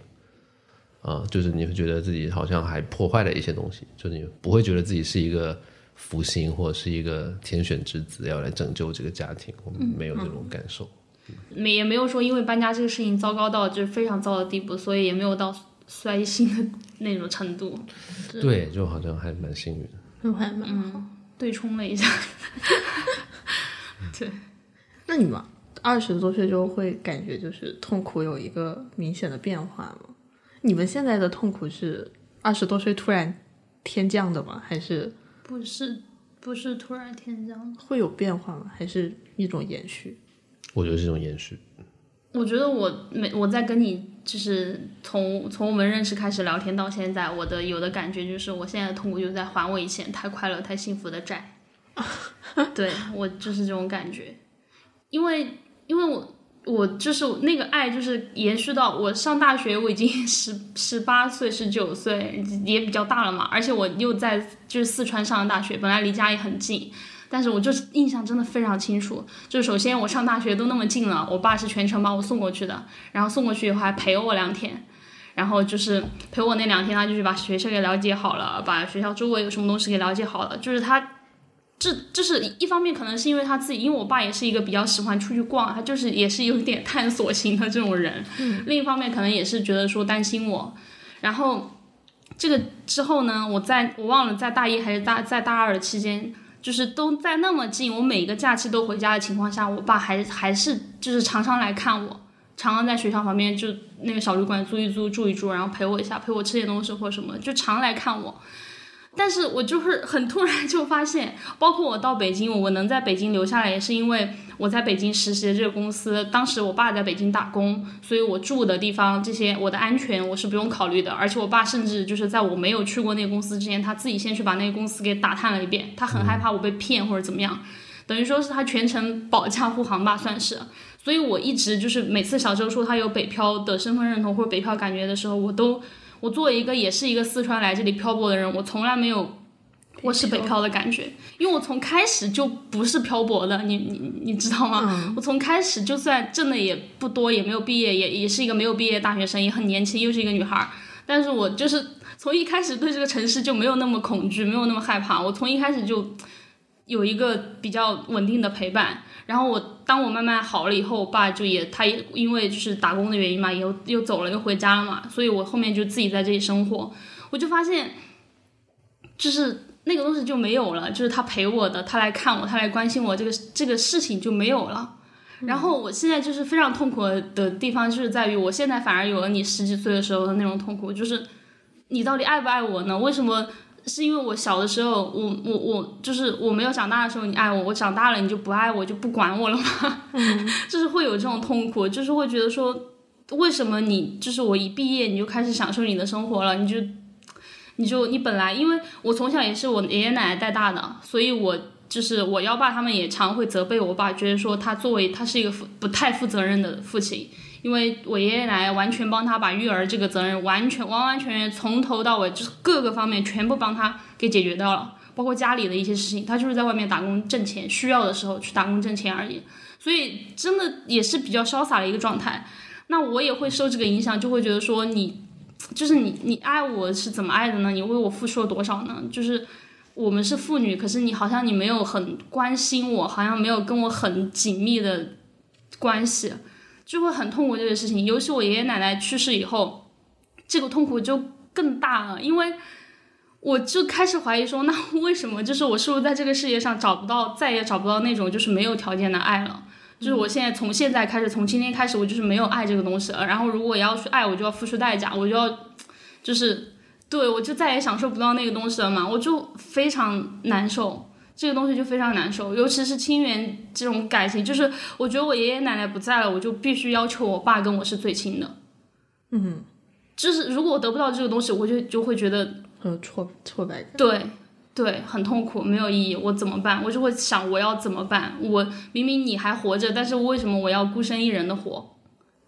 啊、就是你会觉得自己好像还破坏了一些东西，就是你不会觉得自己是一个福星或者是一个天选之子要来拯救这个家庭，我们没有这种感受。没也没有说因为搬家这个事情糟糕到就是非常糟的地步，所以也没有到衰心的那种程度，对，就好像还蛮幸运的。那还蛮好。对冲了一下。对那你们二十多岁之后会感觉就是痛苦有一个明显的变化吗？你们现在的痛苦是二十多岁突然天降的吗？还是不是不是突然天降的，会有变化吗？还是一种延续？我觉得是一种延续。我觉得我没我在跟你就是从从我们认识开始聊天到现在，我的有的感觉就是我现在的痛苦就是在还我以前太快乐太幸福的债。对我就是这种感觉，因为因为我我就是那个爱就是延续到我上大学，我已经十十八岁十九岁也比较大了嘛，而且我又在就是四川上的大学，本来离家也很近。但是我就是印象真的非常清楚，就是首先我上大学都那么近了，我爸是全程把我送过去的，然后送过去以后还陪我两天，然后就是陪我那两天，他就是把学校给了解好了，把学校周围有什么东西给了解好了，就是他。这就是一方面，可能是因为他自己，因为我爸也是一个比较喜欢出去逛，他就是也是有点探索型的这种人。嗯。另一方面，可能也是觉得说担心我，然后这个之后呢，我在我忘了在大一还是大在大二的期间，就是都在那么近，我每个假期都回家的情况下，我爸还还是就是常常来看我，常常在学校旁边就那个小旅馆租一租住一住，然后陪我一下，陪我吃点东西或什么，就常来看我。但是我就是很突然就发现，包括我到北京，我能在北京留下来，也是因为我在北京实习的这个公司，当时我爸在北京打工，所以我住的地方这些我的安全我是不用考虑的，而且我爸甚至就是在我没有去过那个公司之前，他自己先去把那个公司给打探了一遍，他很害怕我被骗或者怎么样，等于说是他全程保驾护航吧，算是。所以我一直就是每次小周说他有北漂的身份认同或者北漂感觉的时候，我都。我作为一个也是一个四川来这里漂泊的人，我从来没有我是北漂的感觉，因为我从开始就不是漂泊的，你你你知道吗？我从开始就算挣的也不多，也没有毕业，也也是一个没有毕业的大学生，也很年轻，又是一个女孩儿，但是我就是从一开始对这个城市就没有那么恐惧，没有那么害怕，我从一开始就有一个比较稳定的陪伴。然后我当我慢慢好了以后，我爸就也他也因为就是打工的原因嘛，又又走了，又回家了嘛，所以我后面就自己在这里生活。我就发现，就是那个东西就没有了，就是他陪我的，他来看我，他来关心我，这个这个事情就没有了。然后我现在就是非常痛苦的地方，就是在于我现在反而有了你十几岁的时候的那种痛苦，就是你到底爱不爱我呢？为什么？是因为我小的时候，我我我就是我没有长大的时候你爱我，我长大了你就不爱我，就不管我了吗？就是会有这种痛苦，就是会觉得说，为什么你就是我一毕业你就开始享受你的生活了，你就你就你本来因为我从小也是我爷爷奶奶带大的，所以我就是我幺爸他们也常会责备我爸，觉得说他作为他是一个负不太负责任的父亲，因为我爷爷奶奶完全帮他把育儿这个责任完全完完全全从头到尾就是各个方面全部帮他给解决掉了，包括家里的一些事情，他就是在外面打工挣钱，需要的时候去打工挣钱而已，所以真的也是比较潇洒的一个状态。那我也会受这个影响，就会觉得说你就是你你爱我是怎么爱的呢？你为我付出了多少呢？就是。我们是父女，可是你好像你没有很关心我，好像没有跟我很紧密的关系，就会很痛苦这个事情。尤其我爷爷奶奶去世以后，这个痛苦就更大了，因为我就开始怀疑说，那为什么就是我是不是在这个世界上找不到，再也找不到那种就是没有条件的爱了？就是我现在从现在开始，从今天开始，我就是没有爱这个东西了。然后如果要去爱，我就要付出代价，我就要就是。对，我就再也享受不到那个东西了嘛，我就非常难受，这个东西就非常难受，尤其是亲缘这种感情，就是我觉得我爷爷奶奶不在了，我就必须要求我爸跟我是最亲的，嗯，就是如果我得不到这个东西，我就就会觉得呃挫挫败感，对对，很痛苦，没有意义，我怎么办？我就会想我要怎么办？我明明你还活着，但是为什么我要孤身一人的活？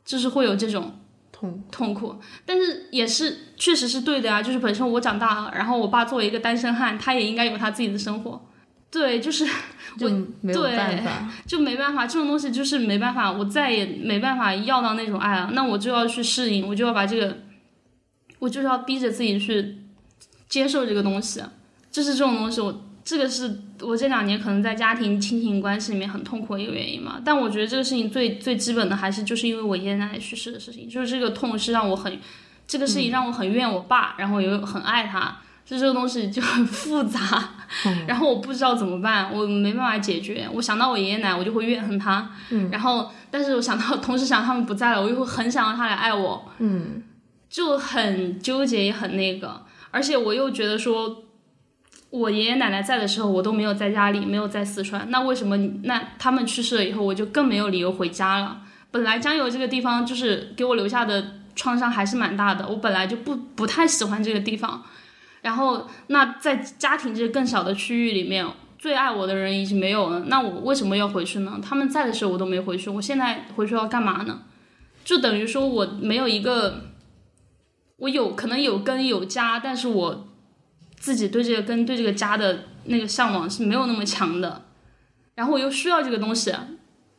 就是会有这种。痛痛苦，但是也是确实是对的呀。就是本身我长大了，然后我爸作为一个单身汉，他也应该有他自己的生活。对，就是 我没有办法，就没办法，这种东西就是没办法，我再也没办法要到那种爱了。那我就要去适应，我就要把这个，我就是要逼着自己去接受这个东西。就是这种东西，我。这个是我这两年可能在家庭亲情关系里面很痛苦的一个原因嘛，但我觉得这个事情最最基本的还是就是因为我爷爷奶奶去世的事情，就是这个痛是让我很，这个事情让我很怨我爸，然后又很爱他，就这个东西就很复杂，然后我不知道怎么办，我没办法解决，我想到我爷爷奶奶我就会怨恨他，嗯然后但是我想到同时想他们不在了，我又会很想让他来爱我，嗯，就很纠结也很那个，而且我又觉得说。我爷爷奶奶在的时候，我都没有在家里，没有在四川。那为什么？那他们去世了以后，我就更没有理由回家了。本来江油这个地方就是给我留下的创伤还是蛮大的，我本来就不不太喜欢这个地方。然后，那在家庭这个更小的区域里面，最爱我的人已经没有了，那我为什么要回去呢？他们在的时候我都没回去，我现在回去要干嘛呢？就等于说我没有一个，我有可能有根有家，但是我。自己对这个跟对这个家的那个向往是没有那么强的，然后我又需要这个东西，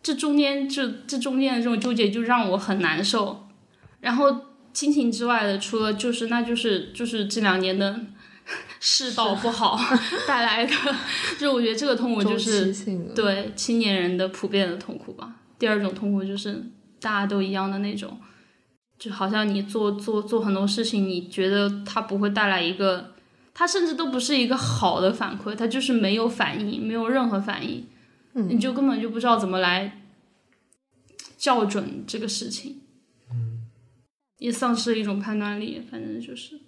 这中间这这中间的这种纠结就让我很难受。然后亲情之外的，除了就是那就是就是这两年的 世道不好带来的，就我觉得这个痛苦就是对青年人的普遍的痛苦吧。第二种痛苦就是大家都一样的那种，就好像你做做做很多事情，你觉得它不会带来一个。他甚至都不是一个好的反馈，他就是没有反应，没有任何反应，你就根本就不知道怎么来校准这个事情，嗯，也丧失了一种判断力。反正就是，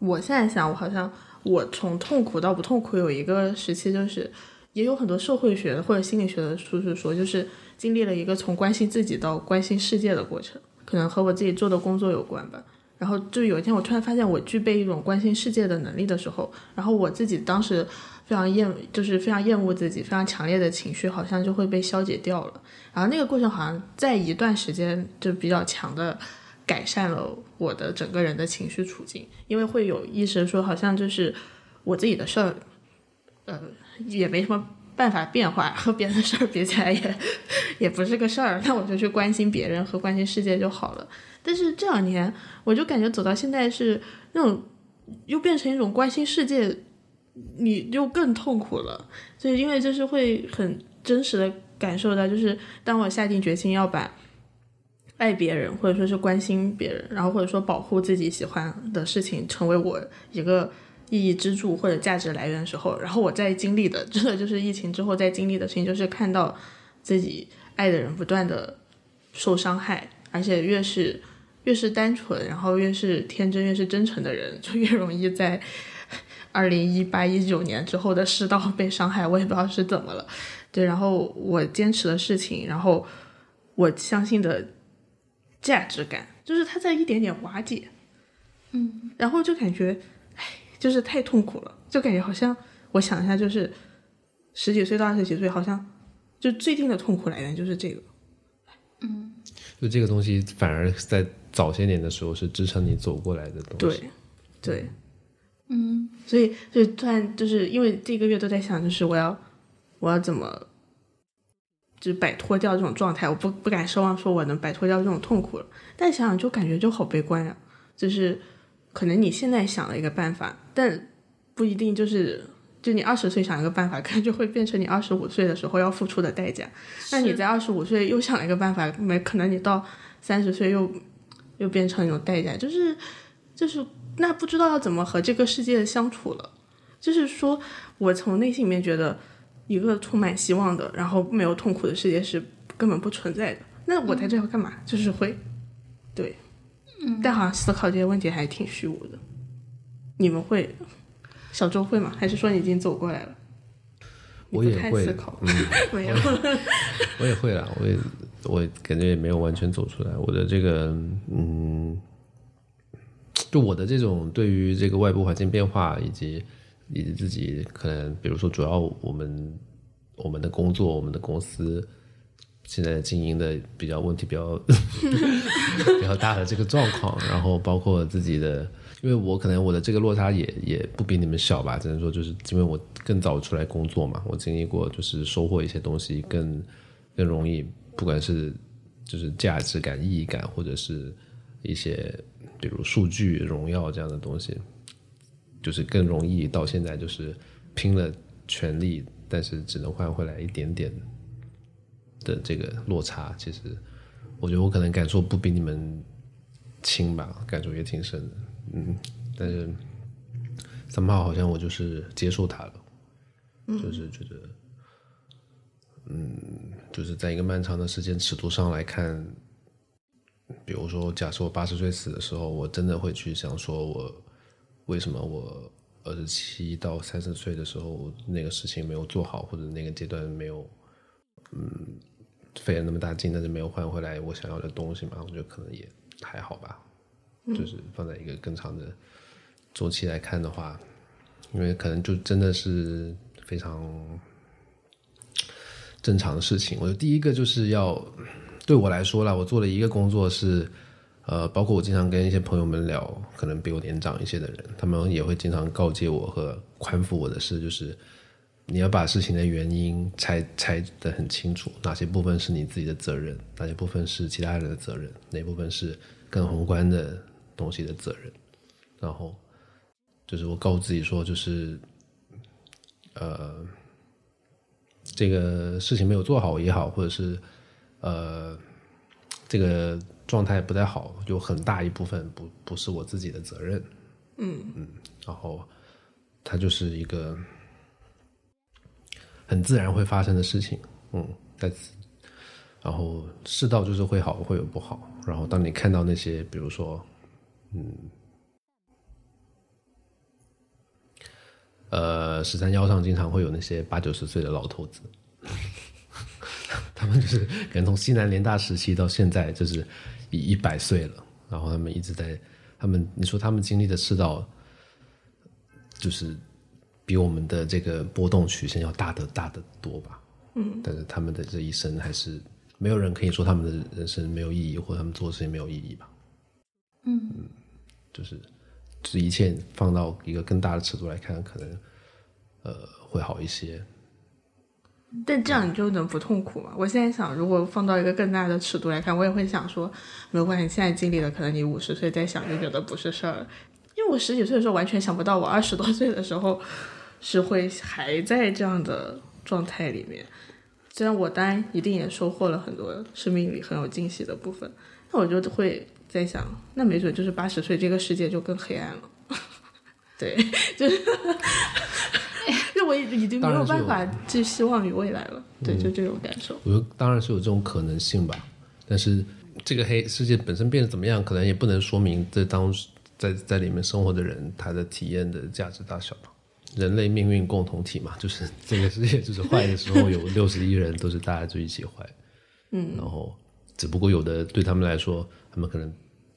我现在想，我好像我从痛苦到不痛苦有一个时期，就是也有很多社会学或者心理学的书是说，就是经历了一个从关心自己到关心世界的过程，可能和我自己做的工作有关吧。然后就有一天，我突然发现我具备一种关心世界的能力的时候，然后我自己当时非常厌，就是非常厌恶自己，非常强烈的情绪好像就会被消解掉了。然后那个过程好像在一段时间就比较强的改善了我的整个人的情绪处境，因为会有意识说，好像就是我自己的事儿，呃，也没什么办法变化，和别的事儿比起来也 也不是个事儿，那我就去关心别人和关心世界就好了。但是这两年，我就感觉走到现在是那种，又变成一种关心世界，你就更痛苦了。所以，因为就是会很真实的感受到，就是当我下定决心要把爱别人，或者说是关心别人，然后或者说保护自己喜欢的事情，成为我一个意义支柱或者价值来源的时候，然后我在经历的，真的就是疫情之后在经历的事情，就是看到自己爱的人不断的受伤害，而且越是。越是单纯，然后越是天真，越是真诚的人，就越容易在二零一八一九年之后的世道被伤害。我也不知道是怎么了，对。然后我坚持的事情，然后我相信的价值感，就是它在一点点瓦解。嗯，然后就感觉，就是太痛苦了，就感觉好像我想一下，就是十几岁到二十几岁，好像就最近的痛苦来源就是这个。嗯就这个东西，反而在早些年的时候是支撑你走过来的东西。对，对，嗯，所以就突然就是因为这个月都在想，就是我要我要怎么，就是摆脱掉这种状态，我不不敢奢望说我能摆脱掉这种痛苦了。但想想就感觉就好悲观呀，就是可能你现在想了一个办法，但不一定就是。就你二十岁想一个办法，可能就会变成你二十五岁的时候要付出的代价。那你在二十五岁又想了一个办法，没可能你到三十岁又又变成一种代价，就是就是那不知道要怎么和这个世界相处了。就是说我从内心里面觉得，一个充满希望的，然后没有痛苦的世界是根本不存在的。那我在这要干嘛？就是会，对，嗯，但好像思考这些问题还挺虚无的。你们会？小周会吗？还是说你已经走过来了？我也会，嗯，没有，我也会了。我也，我感觉也没有完全走出来。我的这个，嗯，就我的这种对于这个外部环境变化，以及以及自己可能，比如说，主要我们我们的工作，我们的公司现在经营的比较问题比较 比较大的这个状况，然后包括自己的。因为我可能我的这个落差也也不比你们小吧，只能说就是因为我更早出来工作嘛，我经历过就是收获一些东西更更容易，不管是就是价值感、意义感，或者是一些比如数据、荣耀这样的东西，就是更容易到现在就是拼了全力，但是只能换回来一点点的这个落差。其实我觉得我可能感受不比你们轻吧，感受也挺深的。嗯，但是三炮好像我就是接受他了，就是觉得，嗯，就是在一个漫长的时间尺度上来看，比如说，假设我八十岁死的时候，我真的会去想说，我为什么我二十七到三十岁的时候那个事情没有做好，或者那个阶段没有，嗯，费了那么大劲，但是没有换回来我想要的东西嘛？我觉得可能也还好吧。就是放在一个更长的周期来看的话，因为可能就真的是非常正常的事情。我觉得第一个就是要对我来说啦，我做了一个工作是，呃，包括我经常跟一些朋友们聊，可能比我年长一些的人，他们也会经常告诫我和宽抚我的事，就是你要把事情的原因拆拆的很清楚，哪些部分是你自己的责任，哪些部分是其他人的责任，哪部分是更宏观的。东西的责任，然后就是我告诉自己说，就是呃，这个事情没有做好也好，或者是呃，这个状态不太好，有很大一部分不不是我自己的责任。嗯嗯，然后它就是一个很自然会发生的事情。嗯，在此，然后世道就是会好，会有不好。然后当你看到那些，比如说。嗯，呃，十三幺上经常会有那些八九十岁的老头子，他们就是可能从西南联大时期到现在，就是一一百岁了，然后他们一直在，他们你说他们经历的世道，就是比我们的这个波动曲线要大得多吧？嗯，但是他们的这一生还是没有人可以说他们的人生没有意义，或者他们做的事情没有意义吧？嗯，就是，这一切放到一个更大的尺度来看，可能，呃，会好一些。但这样你就能不痛苦吗？我现在想，如果放到一个更大的尺度来看，我也会想说，没有关系，现在经历了可能你五十岁再想就觉得不是事儿。因为我十几岁的时候完全想不到，我二十多岁的时候是会还在这样的状态里面。虽然我当然一定也收获了很多生命里很有惊喜的部分，那我就会。在想，那没准就是八十岁，这个世界就更黑暗了。对，就是，就我已已经没有办法寄希望于未来了。对，就这种感受。我觉得当然是有这种可能性吧，但是这个黑世界本身变得怎么样，可能也不能说明这当在在里面生活的人他的体验的价值大小。人类命运共同体嘛，就是这个世界就是坏的时候有六十亿人都是大家就一起坏。嗯，然后只不过有的对他们来说，他们可能。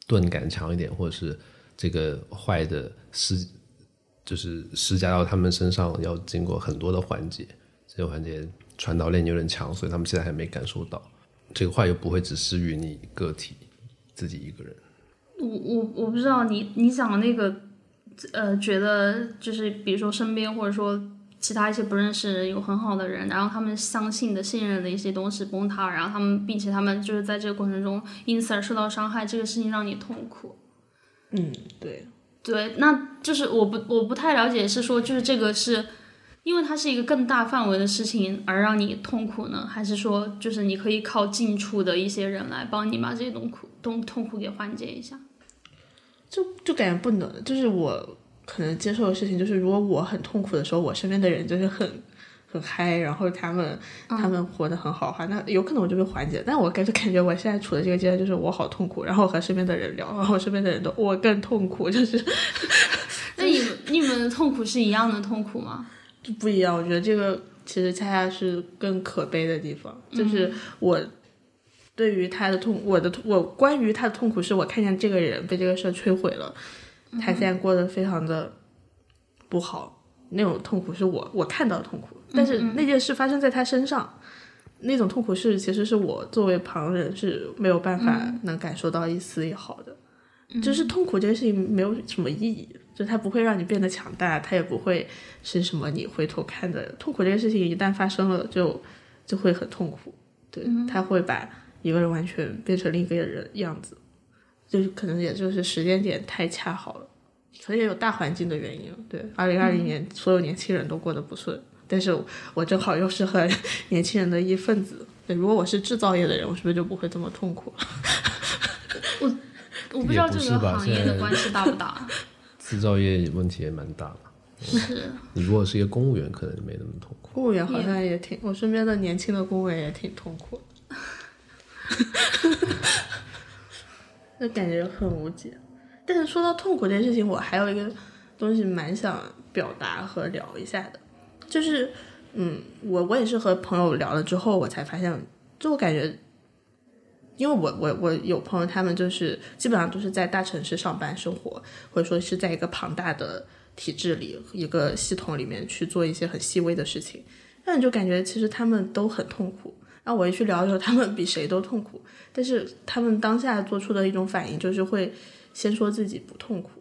钝感强一点，或者是这个坏的施，就是施加到他们身上，要经过很多的环节，这个环节传导链有点强，所以他们现在还没感受到。这个坏又不会只施于你个体自己一个人。我我我不知道你你讲的那个，呃，觉得就是比如说身边或者说其他一些不认识有很好的人，然后他们相信的信任的一些东西崩塌，然后他们并且他们就是在这个过程中因此而受到伤害，这个事情让你痛苦。嗯，对，对，那就是我不我不太了解，是说就是这个是因为它是一个更大范围的事情而让你痛苦呢，还是说就是你可以靠近处的一些人来帮你把这些痛苦痛痛苦给缓解一下？就就感觉不能，就是我可能接受的事情，就是如果我很痛苦的时候，我身边的人就是很很嗨，然后他们他们活得很好的话，那有可能我就会缓解。但我感觉感觉我现在处的这个阶段，就是我好痛苦，然后和身边的人聊，然后身边的人都我更痛苦，就是 那你们你们的痛苦是一样的痛苦吗？就不一样。我觉得这个其实恰恰是更可悲的地方，就是我。对于他的痛，我的我关于他的痛苦，是我看见这个人被这个事儿摧毁了，他现在过得非常的不好，那种痛苦是我我看到的痛苦，但是那件事发生在他身上，那种痛苦是其实是我作为旁人是没有办法能感受到一丝一毫的，就是痛苦这个事情没有什么意义，就它不会让你变得强大，它也不会是什么你回头看的。痛苦这个事情一旦发生了就就会很痛苦，对，他会把。一个人完全变成另一个人样子，就是可能也就是时间点太恰好了，可能也有大环境的原因。对，二零二零年所有年轻人都过得不顺，但是我正好又是很年轻人的一份子。对，如果我是制造业的人，我是不是就不会这么痛苦？我我不知道这个行业的关系大不大。制造业问题也蛮大的。是。你如果是一个公务员，可能没那么痛苦。公务员好像也挺，我身边的年轻的公务员也挺痛苦。那感觉很无解，但是说到痛苦这件事情，我还有一个东西蛮想表达和聊一下的，就是，嗯，我我也是和朋友聊了之后，我才发现，就我感觉，因为我我我有朋友，他们就是基本上都是在大城市上班生活，或者说是在一个庞大的体制里、一个系统里面去做一些很细微的事情，那你就感觉其实他们都很痛苦。那我一去聊的时候，他们比谁都痛苦，但是他们当下做出的一种反应就是会先说自己不痛苦，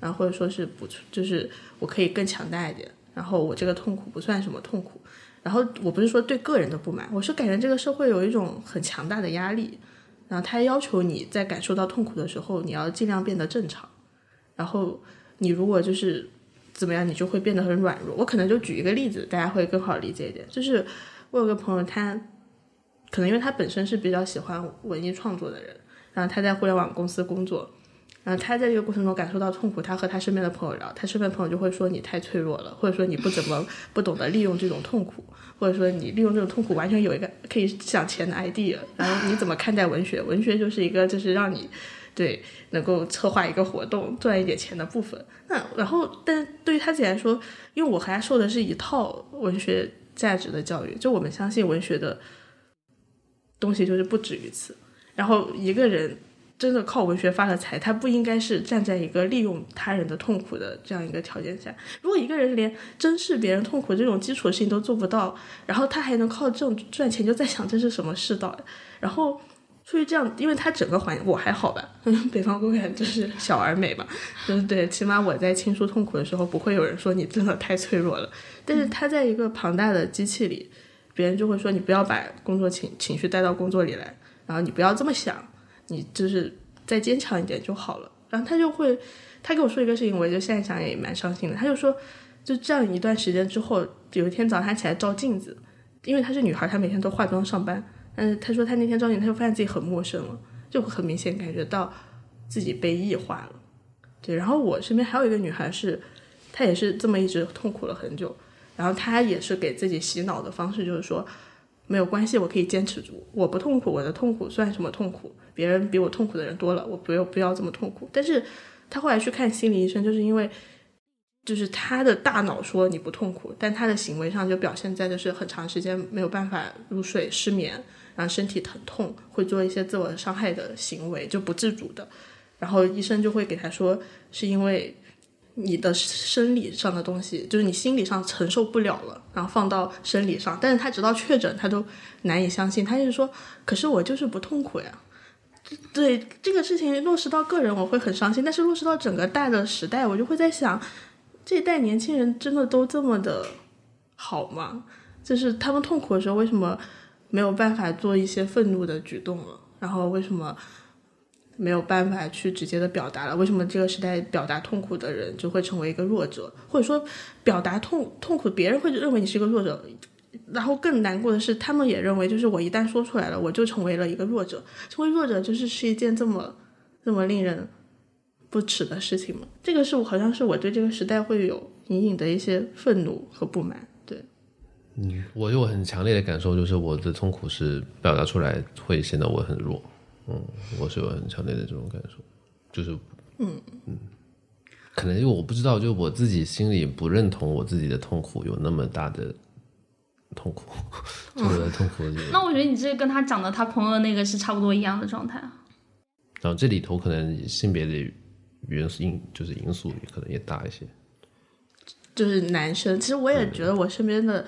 然后或者说是不，就是我可以更强大一点，然后我这个痛苦不算什么痛苦，然后我不是说对个人的不满，我是感觉这个社会有一种很强大的压力，然后他要求你在感受到痛苦的时候，你要尽量变得正常，然后你如果就是怎么样，你就会变得很软弱。我可能就举一个例子，大家会更好理解一点，就是我有个朋友他。可能因为他本身是比较喜欢文艺创作的人，然后他在互联网公司工作，然后他在这个过程中感受到痛苦，他和他身边的朋友聊，他身边朋友就会说你太脆弱了，或者说你不怎么不懂得利用这种痛苦，或者说你利用这种痛苦完全有一个可以想钱的 idea，然后你怎么看待文学？文学就是一个就是让你对能够策划一个活动赚一点钱的部分。那然后，但对于他自己来说，因为我和他受的是一套文学价值的教育，就我们相信文学的。东西就是不止于此，然后一个人真的靠文学发了财，他不应该是站在一个利用他人的痛苦的这样一个条件下。如果一个人连珍视别人痛苦这种基础的事情都做不到，然后他还能靠这种赚钱，就在想这是什么世道？然后出于这样，因为他整个环境我还好吧，北方公园就是小而美嘛，就是对，起码我在倾诉痛苦的时候，不会有人说你真的太脆弱了。但是他在一个庞大的机器里。别人就会说你不要把工作情情绪带到工作里来，然后你不要这么想，你就是再坚强一点就好了。然后他就会，他跟我说一个事情，我就现在想也蛮伤心的。他就说，就这样一段时间之后，有一天早上他起来照镜子，因为她是女孩，她每天都化妆上班。但是他说他那天照镜，他就发现自己很陌生了，就很明显感觉到自己被异化了。对，然后我身边还有一个女孩是，她也是这么一直痛苦了很久。然后他也是给自己洗脑的方式，就是说没有关系，我可以坚持住，我不痛苦，我的痛苦算什么痛苦？别人比我痛苦的人多了，我不要不要这么痛苦。但是他后来去看心理医生，就是因为就是他的大脑说你不痛苦，但他的行为上就表现在就是很长时间没有办法入睡、失眠，然后身体疼痛，会做一些自我伤害的行为，就不自主的。然后医生就会给他说，是因为。你的生理上的东西，就是你心理上承受不了了，然后放到生理上，但是他直到确诊，他都难以相信，他就是说，可是我就是不痛苦呀。对这个事情落实到个人，我会很伤心；但是落实到整个大的时代，我就会在想，这一代年轻人真的都这么的好吗？就是他们痛苦的时候，为什么没有办法做一些愤怒的举动了？然后为什么没有办法去直接的表达了？为什么这个时代表达痛苦的人就会成为一个弱者，或者说表达痛痛苦，别人会认为你是一个弱者？然后更难过的是，他们也认为，就是我一旦说出来了，我就成为了一个弱者。成为弱者就是是一件这么这么令人不耻的事情吗？这个是我好像是我对这个时代会有隐隐的一些愤怒和不满。对，嗯，我有很强烈的感受，就是我的痛苦是表达出来会显得我很弱。嗯，我是有很强烈的这种感受，就是嗯嗯，可能就我不知道，就我自己心里不认同我自己的痛苦有那么大的。痛苦，就是痛苦。那我觉得你这跟他讲的他朋友那个是差不多一样的状态啊。然后这里头可能性别的元素因就是因素可能也大一些。就是男生，其实我也觉得我身边的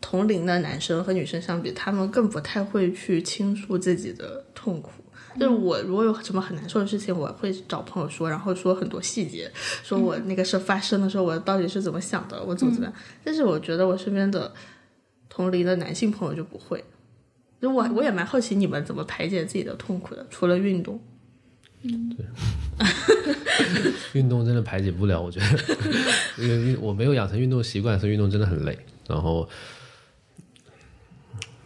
同龄的男生和女生相比，他们更不太会去倾诉自己的痛苦。就是我如果有什么很难受的事情，我会找朋友说，然后说很多细节，说我那个事发生的时候，我到底是怎么想的，我怎么怎么样。但是我觉得我身边的。同龄的男性朋友就不会，就我我也蛮好奇你们怎么排解自己的痛苦的，除了运动。嗯，对，运动真的排解不了，我觉得，因为运我没有养成运动习惯，所以运动真的很累。然后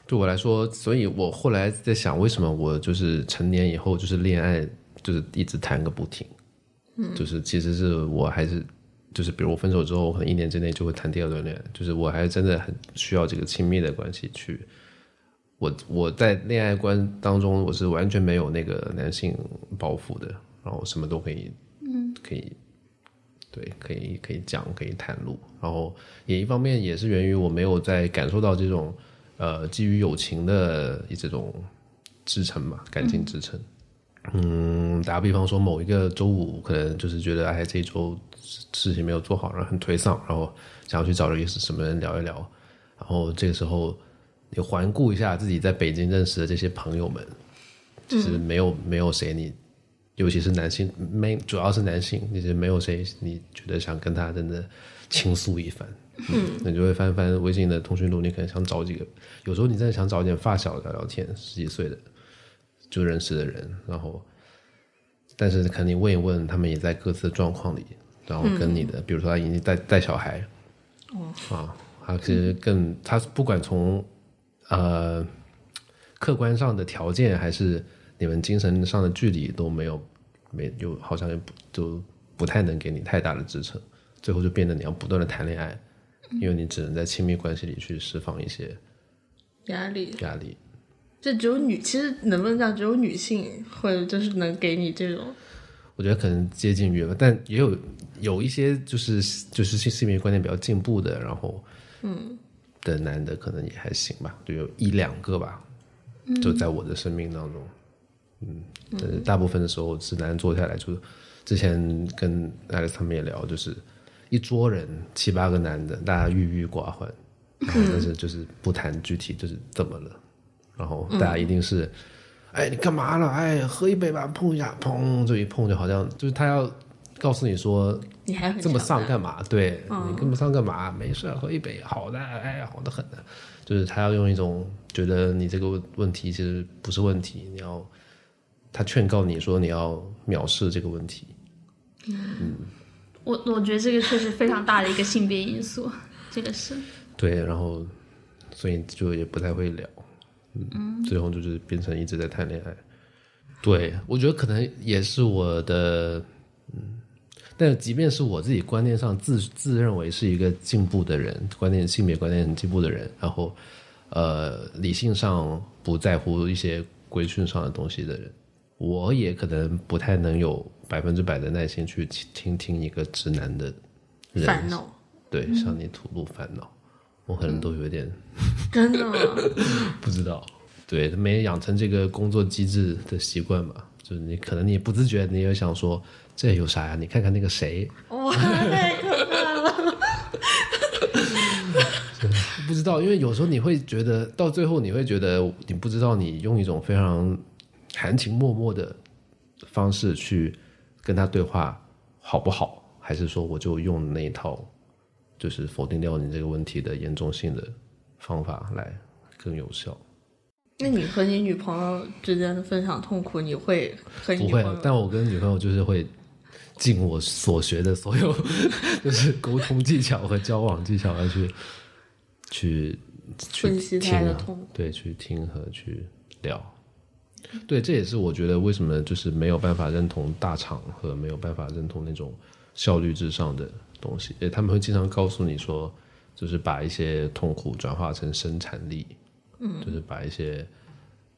对我来说，所以我后来在想，为什么我就是成年以后就是恋爱就是一直谈个不停，嗯，就是其实是我还是。就是比如我分手之后，可能一年之内就会谈第二段恋爱。就是我还是真的很需要这个亲密的关系去。我我在恋爱观当中，我是完全没有那个男性包袱的，然后什么都可以，嗯，可以，对，可以可以讲，可以袒露。然后也一方面也是源于我没有在感受到这种呃基于友情的这种支撑吧，感情支撑。嗯，打个比方说，某一个周五，可能就是觉得哎，这一周。事情没有做好，然后很颓丧，然后想要去找一个什么人聊一聊，然后这个时候你环顾一下自己在北京认识的这些朋友们，其实没有没有谁你，尤其是男性，没主要是男性，其实没有谁你觉得想跟他真的倾诉一番，嗯，你就会翻翻微信的通讯录，你可能想找几个，有时候你真的想找一点发小聊聊天，十几岁的就认识的人，然后，但是肯定问一问，他们也在各自的状况里。然后跟你的，比如说他已经带带小孩，哦，啊，他其实更他不管从呃客观上的条件，还是你们精神上的距离都没有没有，好像也不就不太能给你太大的支撑，最后就变得你要不断的谈恋爱，因为你只能在亲密关系里去释放一些压力压力。这只有女，其实能不能讲只有女性或者就是能给你这种。我觉得可能接近于吧，但也有有一些就是就是性性别观念比较进步的，然后嗯的男的可能也还行吧，就有一两个吧，就在我的生命当中，嗯，但是大部分的时候直男人坐下来，就之前跟 Alex 他们也聊，就是一桌人七八个男的，大家郁郁寡欢，然 后但是就是不谈具体就是怎么了，然后大家一定是。哎，你干嘛了？哎，喝一杯吧，碰一下，砰，就一碰就好像就是他要告诉你说，你还这么丧干嘛？对你跟不上干嘛？没事，喝一杯，好的，哎，好的很的，就是他要用一种觉得你这个问题其实不是问题，你要他劝告你说你要藐视这个问题。嗯，我我觉得这个确实非常大的一个性别因素，这个是。对，然后所以就也不太会聊。嗯，最后就是变成一直在谈恋爱。对我觉得可能也是我的，嗯，但即便是我自己观念上自自认为是一个进步的人，观念性别观念很进步的人，然后呃理性上不在乎一些规训上的东西的人，我也可能不太能有百分之百的耐心去听听一个直男的烦恼，对，向你吐露烦恼。我可能都有点真的 不知道，对，没养成这个工作机制的习惯吧，就是你可能你不自觉，你也想说这有啥呀？你看看那个谁，哇，太可怕了！不知道，因为有时候你会觉得到最后，你会觉得你不知道你用一种非常含情脉脉的方式去跟他对话好不好，还是说我就用那一套就是否定掉你这个问题的严重性的方法来更有效？那你和你女朋友之间的分享痛苦，你会和你不会女朋友，但我跟女朋友就是会尽我所学的所有，就是沟通技巧和交往技巧来去去去分析她听啊的痛苦对，去听和去聊。对，这也是我觉得为什么就是没有办法认同大厂和没有办法认同那种效率至上的东西，他们会经常告诉你说，就是把一些痛苦转化成生产力，嗯，就是把一些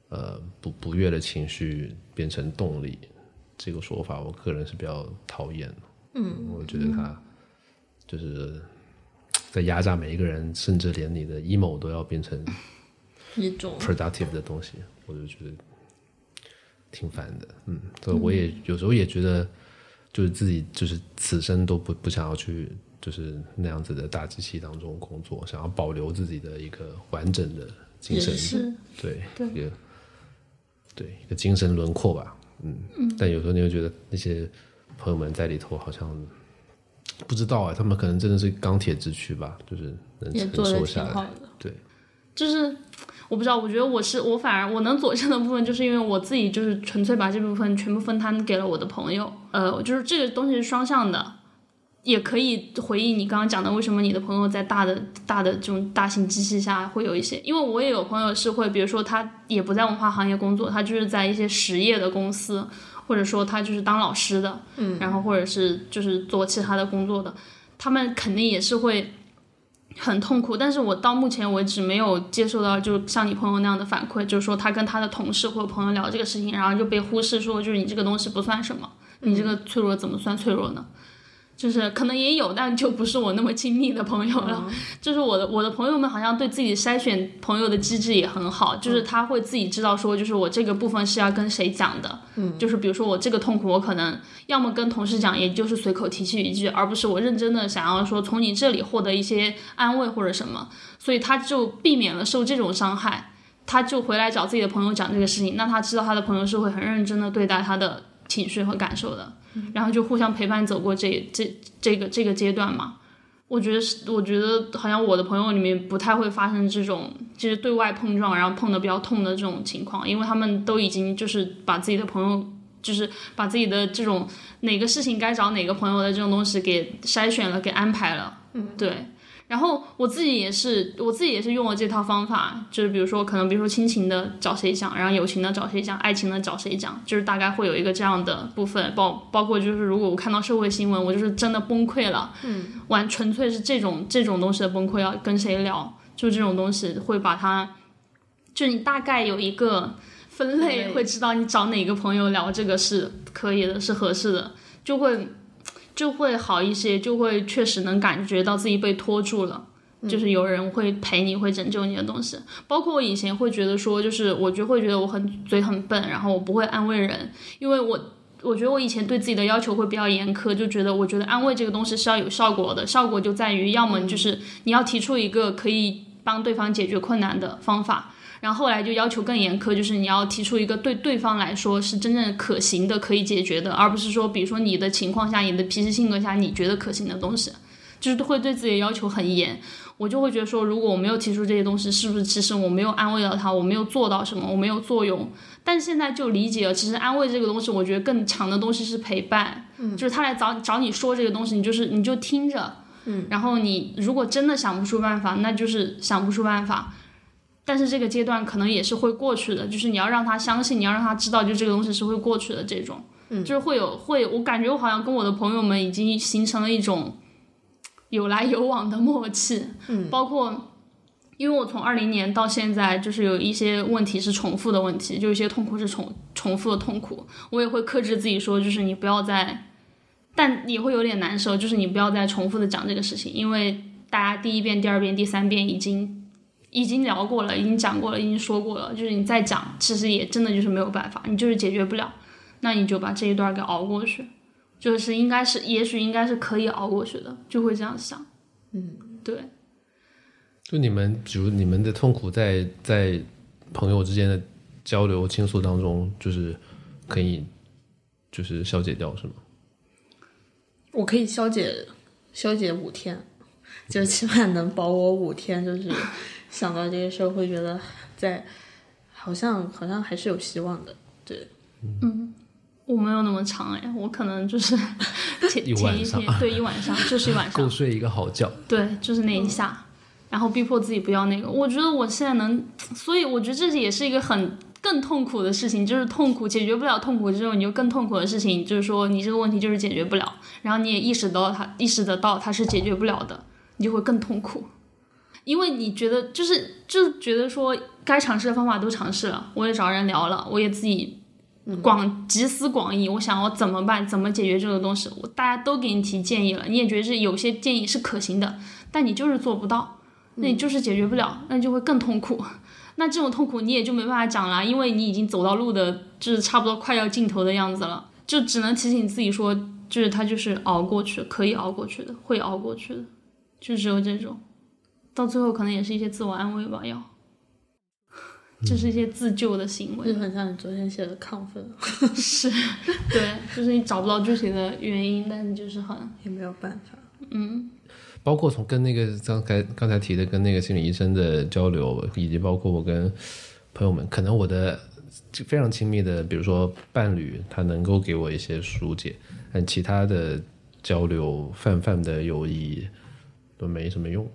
呃不不悦的情绪变成动力，这个说法我个人是比较讨厌的。嗯，我觉得他就是在压榨每一个人，甚至连你的 emo 都要变成一种。productive 的东西，我就觉得挺烦的。嗯，所以我也有时候也觉得，就是自己就是此生都不不想要去就是那样子的大机器当中工作，想要保留自己的一个完整的精神对对一个对一个精神轮廓吧。嗯，但有时候你会觉得那些朋友们在里头好像不知道啊，他们可能真的是钢铁之躯吧，就是能承受下来。对，就是我不知道，我觉得我是我反而我能佐证的部分，就是因为我自己就是纯粹把这部分全部分摊给了我的朋友。呃，就是这个东西是双向的，也可以回应你刚刚讲的，为什么你的朋友在大的大的这种大型机器下会有一些？因为我也有朋友是会，比如说他也不在文化行业工作，他就是在一些实业的公司，或者说他就是当老师的，嗯，然后或者是就是做其他的工作的，他们肯定也是会。很痛苦，但是我到目前为止没有接受到，就像你朋友那样的反馈，就是说他跟他的同事或者朋友聊这个事情，然后就被忽视，说就是你这个东西不算什么，你这个脆弱怎么算脆弱呢？就是可能也有，但就不是我那么亲密的朋友了。就是我的我的朋友们好像对自己筛选朋友的机制也很好，就是他会自己知道说，就是我这个部分是要跟谁讲的。嗯，就是比如说我这个痛苦，我可能要么跟同事讲，也就是随口提起一句，而不是我认真的想要说从你这里获得一些安慰或者什么，所以他就避免了受这种伤害。他就回来找自己的朋友讲这个事情，那他知道他的朋友是会很认真的对待他的情绪和感受的。然后就互相陪伴走过这这这个这个阶段嘛。我觉得是，我觉得好像我的朋友里面不太会发生这种就是对外碰撞，然后碰的比较痛的这种情况，因为他们都已经就是把自己的朋友，就是把自己的这种哪个事情该找哪个朋友的这种东西给筛选了，给安排了。嗯，对。然后我自己也是，我自己也是用了这套方法，就是比如说，可能比如说亲情的找谁讲，然后友情的找谁讲，爱情的找谁讲，就是大概会有一个这样的部分，包包括就是如果我看到社会新闻，我就是真的崩溃了，嗯，完纯粹是这种这种东西的崩溃，要跟谁聊，就这种东西会把它，就你大概有一个分类，会知道你找哪个朋友聊这个是可以的，是合适的，就会。就会好一些，就会确实能感觉到自己被拖住了，就是有人会陪你，会拯救你的东西。包括我以前会觉得说，就是我就会觉得我很嘴很笨，然后我不会安慰人，因为我我觉得我以前对自己的要求会比较严苛，就觉得我觉得安慰这个东西是要有效果的，效果就在于要么就是你要提出一个可以帮对方解决困难的方法。然后后来就要求更严苛，就是你要提出一个对对方来说是真正可行的、可以解决的，而不是说，比如说你的情况下、你的脾气性格下你觉得可行的东西，就是会对自己的要求很严。我就会觉得说，如果我没有提出这些东西，是不是其实我没有安慰到他，我没有做到什么，我没有作用？但现在就理解了，其实安慰这个东西，我觉得更强的东西是陪伴，嗯，就是他来找找你说这个东西，你就是你就听着，嗯，然后你如果真的想不出办法，那就是想不出办法。但是这个阶段可能也是会过去的，就是你要让他相信，你要让他知道，就这个东西是会过去的。这种，嗯，就是会有会，我感觉我好像跟我的朋友们已经形成了一种有来有往的默契，嗯，包括因为我从二零年到现在，就是有一些问题是重复的问题，就一些痛苦是重重复的痛苦，我也会克制自己说，就是你不要再，但也会有点难受，就是你不要再重复的讲这个事情，因为大家第一遍、第二遍、第三遍已经。已经聊过了，已经讲过了，已经说过了，就是你再讲，其实也真的就是没有办法，你就是解决不了，那你就把这一段给熬过去，就是应该是，也许应该是可以熬过去的，就会这样想。嗯，对。就你们，比如你们的痛苦在在朋友之间的交流倾诉当中，就是可以就是消解掉，是吗？我可以消解消解五天，就起码能保我五天，就是想到这些事儿会觉得在好像好像还是有希望的，对。嗯，我没有那么长哎，我可能就是 前一晚上前一天对一晚上，就是一晚上够，睡一个好觉。对，就是那一下，然后逼迫自己不要那个。我觉得我现在能，所以我觉得这也是一个很更痛苦的事情，就是痛苦解决不了痛苦之后，你就更痛苦的事情，就是说你这个问题就是解决不了，然后你也意识到它，意识得到它是解决不了的，你就会更痛苦，因为你觉得就是就觉得说该尝试的方法都尝试了，我也找人聊了，我也自己。广集思广益，我想我怎么办？怎么解决这个东西？我大家都给你提建议了，你也觉得是有些建议是可行的，但你就是做不到，那你就是解决不了，那就会更痛苦。那这种痛苦你也就没办法讲了，因为你已经走到路的，就是差不多快要尽头的样子了，就只能提醒自己说，就是他就是熬过去，可以熬过去的，会熬过去的，就只有这种，到最后可能也是一些自我安慰吧，要，这是一些自救的行为。就很像你昨天写的亢奋，是，对，就是你找不到具体的原因，但是就是很，也没有办法。嗯，包括从跟那个刚才刚才提的跟那个心理医生的交流，以及包括我跟朋友们，可能我的非常亲密的，比如说伴侣，他能够给我一些疏解，但其他的交流泛泛的友谊都没什么用。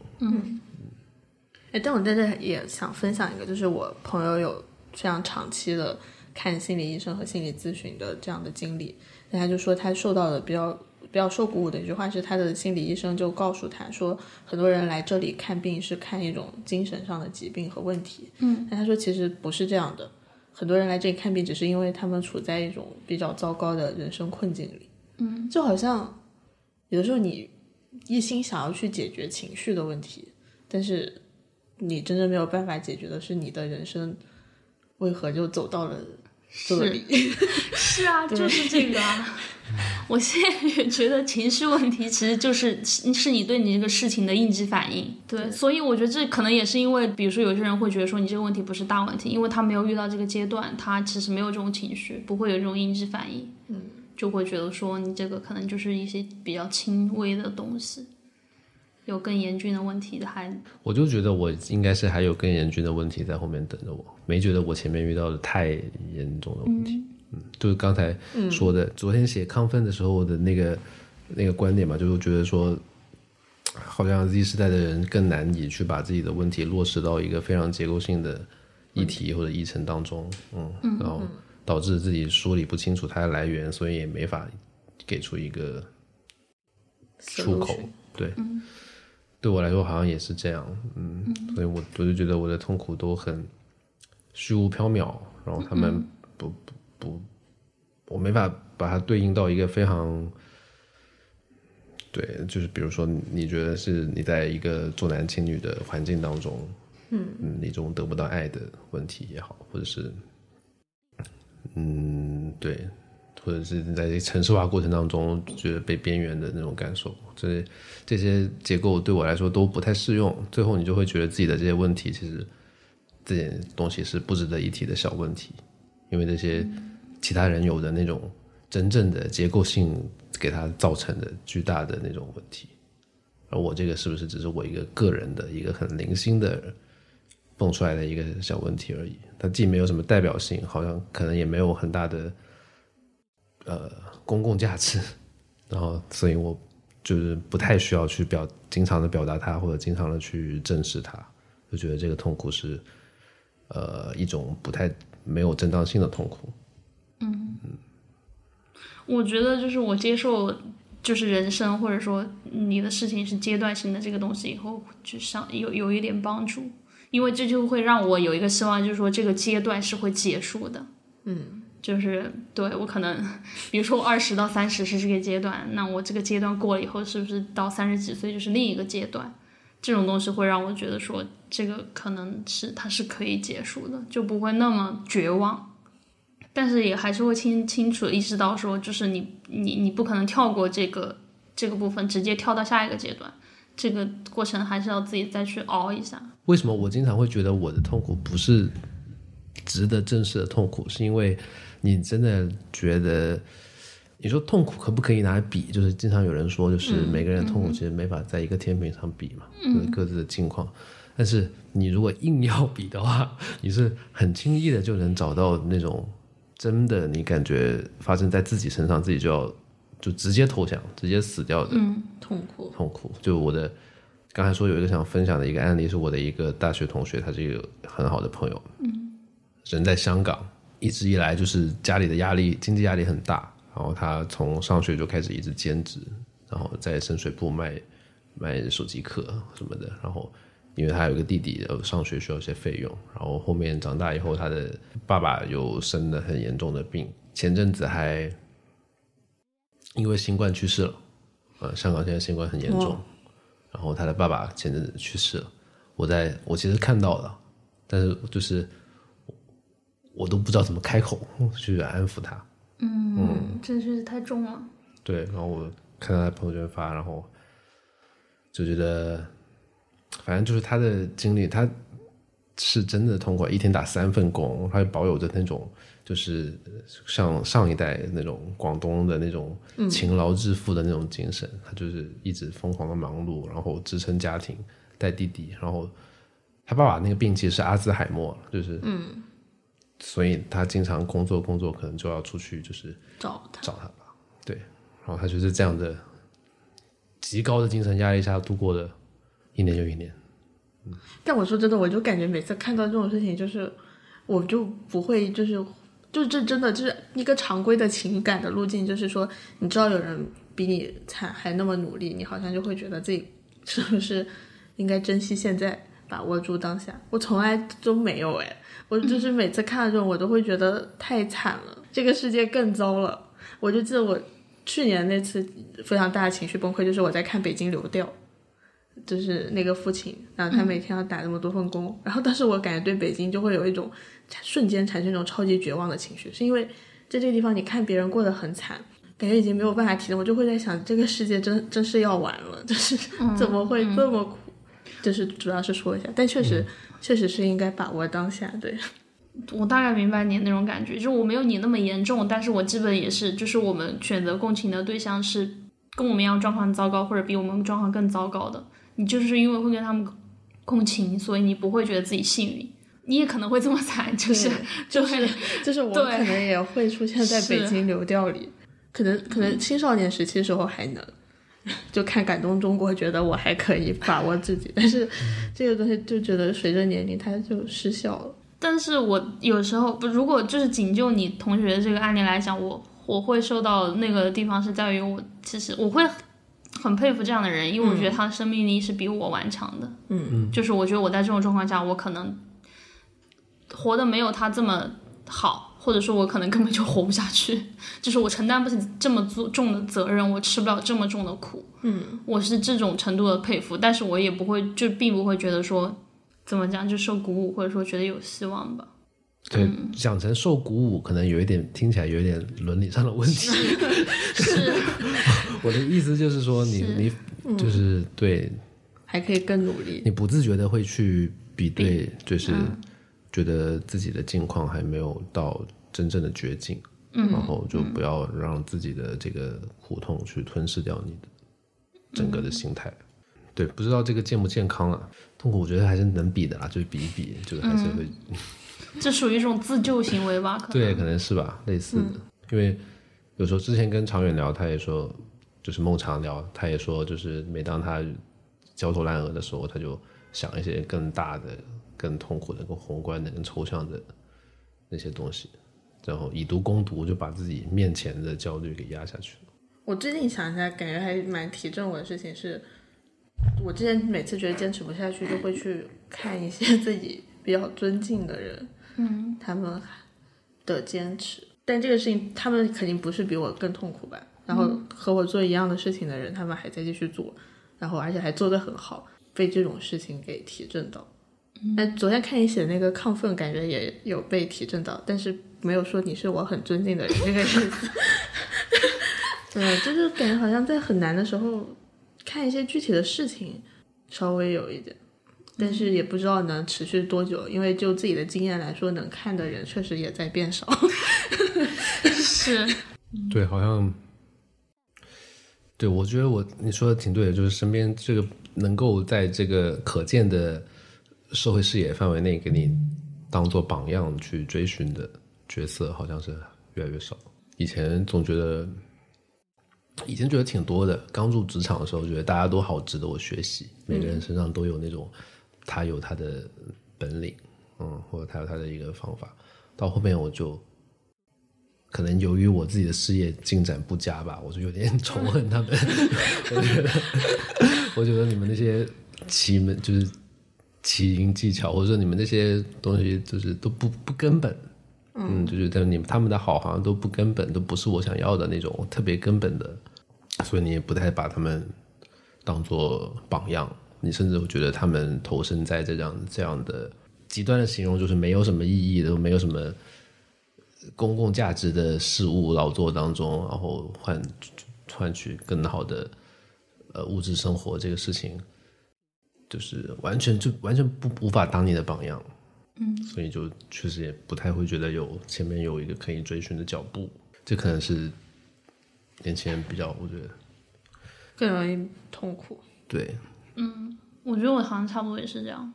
哎，但我在这也想分享一个，就是我朋友有非常长期的看心理医生和心理咨询的这样的经历，那他就说他受到的比较比较受鼓舞的一句话是，他的心理医生就告诉他说，很多人来这里看病是看一种精神上的疾病和问题，嗯，但他说其实不是这样的，很多人来这里看病只是因为他们处在一种比较糟糕的人生困境里，嗯，就好像有的时候你一心想要去解决情绪的问题，但是。你真正没有办法解决的是你的人生为何就走到了这里？是啊，就是这个啊。我现在也觉得情绪问题其实就是是你对你这个事情的应激反应。对，所以我觉得这可能也是因为，比如说有些人会觉得说你这个问题不是大问题，因为他没有遇到这个阶段，他其实没有这种情绪，不会有这种应激反应，嗯，就会觉得说你这个可能就是一些比较轻微的东西。有更严峻的问题的还，我就觉得我应该是还有更严峻的问题在后面等着我，没觉得我前面遇到的太严重的问题。嗯，就是刚才说的，昨天写亢奋的时候的那个那个观点嘛，就是觉得说，好像 Z 时代的人更难以去把自己的问题落实到一个非常结构性的议题或者议程当中，嗯，然后导致自己梳理不清楚它的来源，所以也没法给出一个出口，对。对我来说好像也是这样，嗯，所以我我就觉得我的痛苦都很虚无缥缈，然后他们不不不，我没法把它对应到一个非常，对，就是比如说你觉得是你在一个重男轻女的环境当中，嗯嗯，那种得不到爱的问题也好，或者是，嗯，对。或者是在城市化过程当中觉得被边缘的那种感受，这这些结构对我来说都不太适用。最后你就会觉得自己的这些问题，其实这件东西是不值得一提的小问题，因为这些其他人有的那种真正的结构性给他造成的巨大的那种问题，而我这个是不是只是我一个个人的一个很零星的蹦出来的一个小问题而已？它既没有什么代表性，好像可能也没有很大的。呃，公共价值，然后，所以我就是不太需要去表，经常的表达它，或者经常的去正视它，就觉得这个痛苦是，呃，一种不太没有正当性的痛苦。嗯嗯，我觉得就是我接受，就是人生或者说你的事情是阶段性的这个东西以后，就像有有一点帮助，因为这就会让我有一个希望，就是说这个阶段是会结束的。嗯。就是对我可能，比如说我二十到三十是这个阶段，那我这个阶段过了以后，是不是到三十几岁就是另一个阶段？这种东西会让我觉得说，这个可能是它是可以结束的，就不会那么绝望。但是也还是会清清楚意识到说，就是你你你不可能跳过这个这个部分，直接跳到下一个阶段，这个过程还是要自己再去熬一下。为什么我经常会觉得我的痛苦不是值得正视的痛苦？是因为你真的觉得，你说痛苦可不可以拿来比？就是经常有人说，就是每个人的痛苦其实没法在一个天平上比嘛，就是各自的境况。但是你如果硬要比的话，你是很轻易的就能找到那种真的你感觉发生在自己身上，自己就要就直接投降、直接死掉的痛苦。痛苦。就我的刚才说有一个想分享的一个案例，是我的一个大学同学，他是一个很好的朋友，嗯，人在香港，一直以来就是家里的压力，经济压力很大，然后他从上学就开始一直兼职，然后在深水埗卖卖手机壳什么的，然后。因为他有个弟弟，呃，上学需要一些费用，然后后面长大以后，他的爸爸又生了很严重的病，前阵子还因为新冠去世了，呃，香港现在新冠很严重，然后他的爸爸前阵子去世了，我在我其实看到了，但是就是我都不知道怎么开口去安抚他，嗯，真是太重了。对，然后我看到他朋友圈发，然后就觉得。反正就是他的经历，他是真的痛苦，一天打三份工，他保有着那种就是像上一代那种广东的那种勤劳致富的那种精神，他就是一直疯狂的忙碌，然后支撑家庭，带弟弟，然后他爸爸那个病其实是阿兹海默，就是嗯，所以他经常工作工作，可能就要出去就是找他。找他吧，对，然后他就是这样的极高的精神压力下度过的。一年又一年，但我说真的，我就感觉每次看到这种事情，就是我就不会，就是就这真的就是一个常规的情感的路径，就是说，你知道有人比你惨还那么努力，你好像就会觉得自己是不是应该珍惜现在，把握住当下。我从来都没有哎，我就是每次看到这种，我都会觉得太惨了，这个世界更糟了。我就记得我去年那次非常大的情绪崩溃，就是我在看《北京流调》。就是那个父亲，然后他每天要打那么多份工，然后当时我感觉对北京就会有一种瞬间产生一种超级绝望的情绪，是因为在这个地方你看别人过得很惨，感觉已经没有办法提升，我就会在想这个世界真真是要完了，就是怎么会这么苦？就是主要是说一下，但确实确实是应该把握当下。对 我大概明白你那种感觉，就是我没有你那么严重，但是我基本也是，就是我们选择共情的对象是跟我们一样状况糟糕，或者比我们状况更糟糕的。你就是因为会跟他们共情，所以你不会觉得自己幸运，你也可能会这么惨，就是就是就是我可能也会出现在北京流调里，可能可能青少年时期时候还能 就看感动中国，觉得我还可以把握自己，但是这个东西就觉得随着年龄它就失效了。但是我有时候不，如果就是仅就你同学的这个案例来讲，我我会受到那个地方是在于我其实我会。很佩服这样的人，因为我觉得他的生命力是比我顽强的。嗯嗯，就是我觉得我在这种状况下，我可能活的没有他这么好，或者说我可能根本就活不下去。就是我承担不起这么重的责任，我吃不了这么重的苦。嗯，我是这种程度的佩服，但是我也不会，就并不会觉得说怎么讲就受鼓舞，或者说觉得有希望吧。对，讲成受鼓舞，可能有一点听起来有一点伦理上的问题。是，我的意思就是说，你你就是对，还可以更努力。你不自觉的会去比对，就是觉得自己的境况还没有到真正的绝境，然后就不要让自己的这个苦痛去吞噬掉你的整个的心态。对，不知道这个健不健康啊？痛苦，我觉得还是能比的啦，就是比一比，就是还是会。这属于一种自救行为吧？可对，可能是吧，类似的。因为有时候之前跟常远聊，他也说，就是孟常聊，他也说，就是每当他焦头烂额的时候，他就想一些更大的、更痛苦的、更宏观的、更抽象的那些东西，然后以毒攻毒，就把自己面前的焦虑给压下去了。我最近想一下，感觉还蛮提振我的事情是，我之前每次觉得坚持不下去，就会去看一些自己比较尊敬的人。嗯，他们的坚持，但这个事情他们肯定不是比我更痛苦吧？然后和我做一样的事情的人，他们还在继续做，然后而且还做得很好，被这种事情给提振到，哎，昨天看你写的那个亢奋，感觉也有被提振到，但是没有说你是我很尊敬的人这个意思。对，就是感觉好像在很难的时候看一些具体的事情，稍微有一点，但是也不知道能持续多久，因为就自己的经验来说，能看的人确实也在变少。是，对，好像，对我觉得我你说的挺对的，就是身边这个能够在这个可见的社会视野范围内给你当做榜样去追寻的角色，好像是越来越少。以前总觉得，以前觉得挺多的。刚入职场的时候，觉得大家都好值得我学习，每个人身上都有那种他有他的本领，嗯，或者他有他的一个方法。到后面我就。可能由于我自己的事业进展不佳吧，我就有点 仇恨他们。我觉得，我觉得你们那些奇门就是奇淫技巧，或者说你们那些东西，就是都不不根本。嗯，就是但你们他们的好好像都不根本，都不是我想要的那种特别根本的，所以你也不太把他们当做榜样。你甚至会觉得他们投身在这样这样的极端的形容，就是没有什么意义的，没有什么。公共价值的事物劳作当中，然后换换取更好的呃物质生活，这个事情就是完全就完全不无法当你的榜样，嗯，所以就确实也不太会觉得有前面有一个可以追寻的脚步，这可能是年轻人比较我觉得更容易痛苦。对，嗯，我觉得我好像差不多也是这样。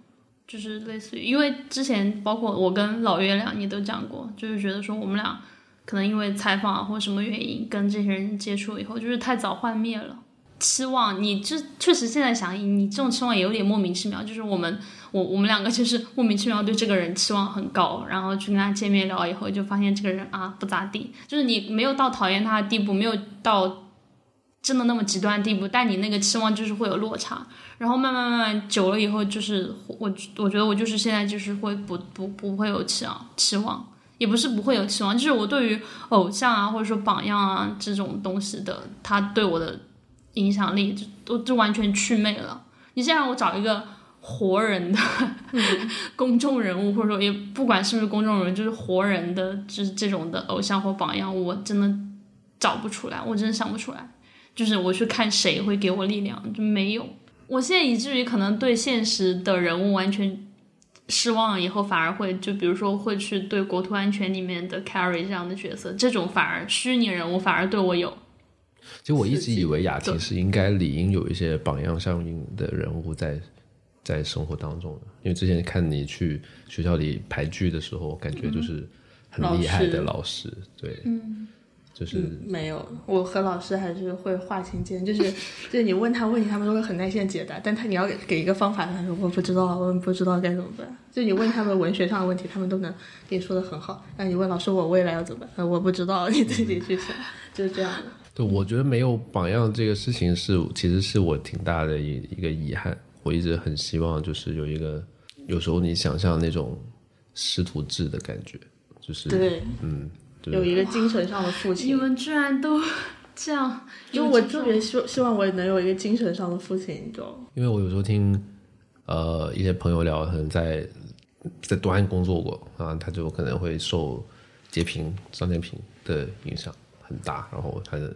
就是类似于，因为之前包括我跟老月亮，你都讲过，就是觉得说我们俩可能因为采访啊或什么原因跟这些人接触以后，就是太早幻灭了期望。你这确实现在想，你这种期望也有点莫名其妙。就是我们我我们两个就是莫名其妙对这个人期望很高，然后去跟他见面聊以后，就发现这个人啊不咋地。就是你没有到讨厌他的地步，没有到。真的那么极端地步，但你那个期望就是会有落差，然后慢慢慢慢久了以后，就是我我觉得我就是现在就是会不不不会有期望期望，也不是不会有期望，就是我对于偶像啊或者说榜样啊这种东西的，他对我的影响力就都就完全祛魅了。你现在让我找一个活人的 公众人物，或者说也不管是不是公众人物，就是活人的就是这种的偶像或榜样，我真的找不出来，我真的想不出来。就是我去看谁会给我力量，就没有。我现在以至于可能对现实的人物完全失望了，以后反而会就比如说会去对国土安全里面的 Carrie 这样的角色，这种反而虚拟人物反而对我有。其实我一直以为雅婷是应该理应有一些榜样效应的人物在在生活当中的，因为之前看你去学校里排剧的时候，感觉就是很厉害的老师，对，嗯。就是没有，我和老师还是会划清界限，就是就是你问他问题，他们都会很耐心解答，但他你要给一个方法，他说我不知道，我不知道该怎么办。就你问他们文学上的问题，他们都能给你说的很好。那你问老师我未来要怎么办？我不知道，你自己去想，就是这样的。对，我觉得没有榜样这个事情是，其实是我挺大的一一个遗憾。我一直很希望就是有一个，有时候你想象那种师徒制的感觉，就是对，嗯。有一个精神上的父亲，你们居然都 这样，因为我特别希希望我也能有一个精神上的父亲，你知道因为我有时候听，呃，一些朋友聊，可能在在端案工作过啊，他就可能会受截屏、张截屏的影响很大，然后他的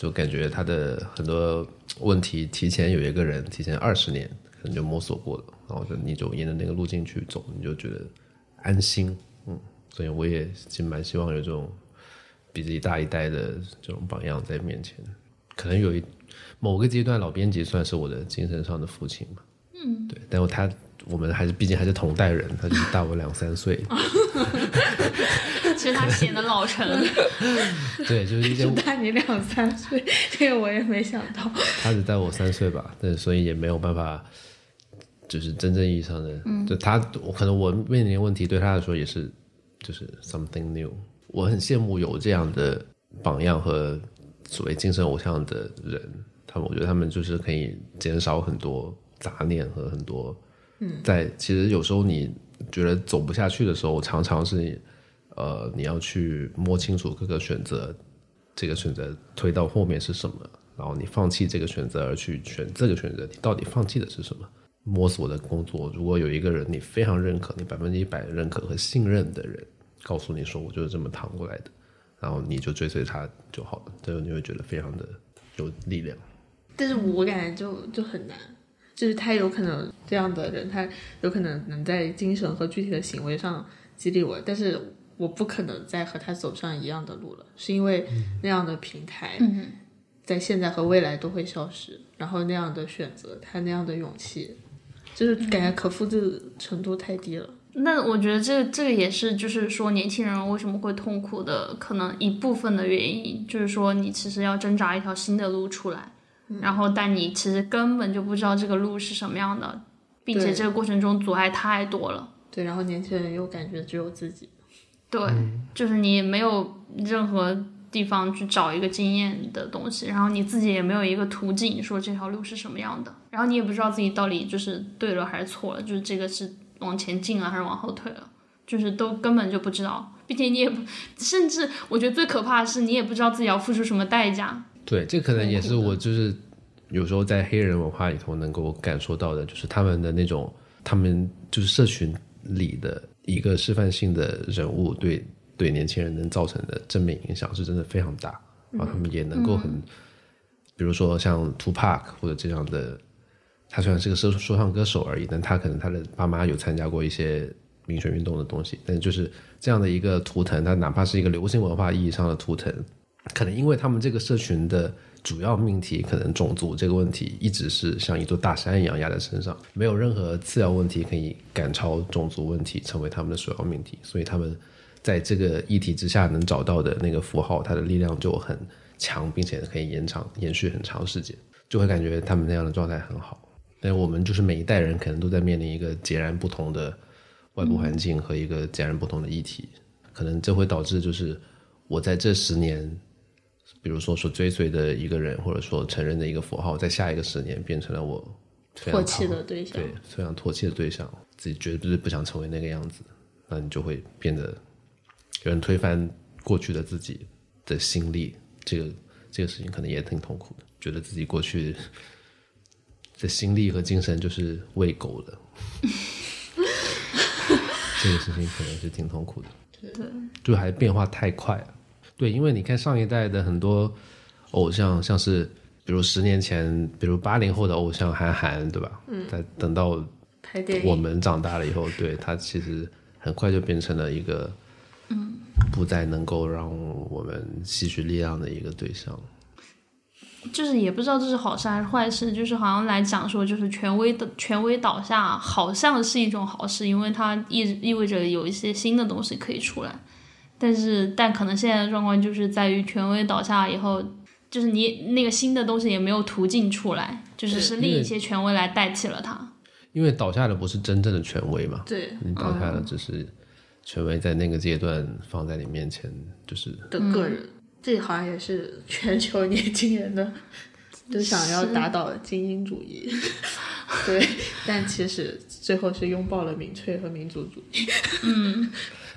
就感觉他的很多问题提前有一个人提前二十年可能就摸索过了，然后就你就沿着那个路径去走，你就觉得安心，嗯。所以我也其实蛮希望有这种比自己大一代的这种榜样在面前，可能有一某个阶段，老编辑算是我的精神上的父亲吧。嗯，对，但他我们还是毕竟还是同代人，他就是大我两三岁。其实他显得老成。对，就是一些 大你两三岁，这个我也没想到。他只大我三岁吧，对，所以也没有办法。就是真正意义上的，就他，我可能我面临的问题对他来说也是。就是 something new，我很羡慕有这样的榜样和所谓精神偶像的人，他们我觉得他们就是可以减少很多杂念和很多，嗯，在其实有时候你觉得走不下去的时候，常常是呃你要去摸清楚各个选择，这个选择推到后面是什么，然后你放弃这个选择而去选这个选择，你到底放弃的是什么？摸索的工作，如果有一个人你非常认可，你百分之一百认可和信任的人，告诉你说我就是这么趟过来的，然后你就追随他就好了，这个你会觉得非常的有力量。但是我感觉就就很难，就是他有可能这样的人，他有可能能在精神和具体的行为上激励我，但是我不可能再和他走上一样的路了，是因为那样的平台，在现在和未来都会消失，然后那样的选择，他那样的勇气，就是感觉可复制程度太低了。那我觉得这这个也是，就是说年轻人为什么会痛苦的可能一部分的原因，就是说你其实要挣扎一条新的路出来，然后但你其实根本就不知道这个路是什么样的，并且这个过程中阻碍太多了。对，然后年轻人又感觉只有自己，对，就是你没有任何地方去找一个经验的东西，然后你自己也没有一个途径说这条路是什么样的，然后你也不知道自己到底就是对了还是错了，就是这个是往前进了还是往后退了，就是都根本就不知道，并且你也不，甚至我觉得最可怕的是你也不知道自己要付出什么代价。对，这可能也是我就是有时候在黑人文化里头能够感受到的，就是他们的那种，他们就是社群里的一个示范性的人物对对年轻人能造成的正面影响是真的非常大，然后他们也能够很，比如说像 Tupac 或者这样的，他虽然是个说说唱歌手而已，但他可能他的爸妈有参加过一些民权运动的东西，但就是这样的一个图腾，他哪怕是一个流行文化意义上的图腾，可能因为他们这个社群的主要命题，可能种族这个问题一直是像一座大山一样压在身上，没有任何次要问题可以赶超种族问题成为他们的首要命题，所以他们在这个议题之下能找到的那个符号，它的力量就很强，并且可以延长延续很长时间，就会感觉他们那样的状态很好。但我们就是每一代人可能都在面临一个截然不同的外部环境和一个截然不同的议题，可能这会导致就是我在这十年，比如说所追随的一个人，或者说承认的一个符号，在下一个十年变成了我唾弃的对象。对非常唾弃的对象，自己绝对不想成为那个样子，那你就会变得有人推翻过去的自己的心力，这个这个事情可能也挺痛苦的，觉得自己过去的心力和精神就是喂狗的，这个事情可能是挺痛苦的。对，就还变化太快了。对，因为你看上一代的很多偶像，像是比如十年前，比如八零后的偶像韩寒，对吧？嗯。在等到我们长大了以后，对他其实很快就变成了一个，嗯，不再能够让我们吸取力量的一个对象。就是也不知道这是好事还是坏事，就是好像来讲说，就是权威的权威倒下，好像是一种好事，因为它意意味着有一些新的东西可以出来。但是，但可能现在的状况就是在于权威倒下以后，就是你那个新的东西也没有途径出来，就是是另一些权威来代替了它。因为倒下的不是真正的权威嘛，对你倒下的只是权威在那个阶段放在你面前，就是的个人，这好像也是全球年轻人的，都想要打倒精英主义。对，但其实最后是拥抱了民粹和民族主义。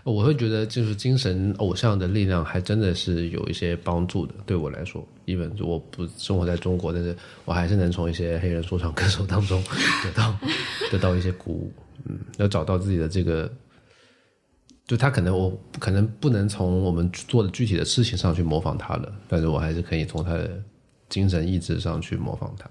我会觉得，就是精神偶像的力量还真的是有一些帮助的。对我来说，even 我不生活在中国，但是我还是能从一些黑人说唱歌手当中 得到得到一些鼓舞。嗯，要找到自己的这个，就他可能我可能不能从我们做的具体的事情上去模仿他了，但是我还是可以从他的精神意志上去模仿他，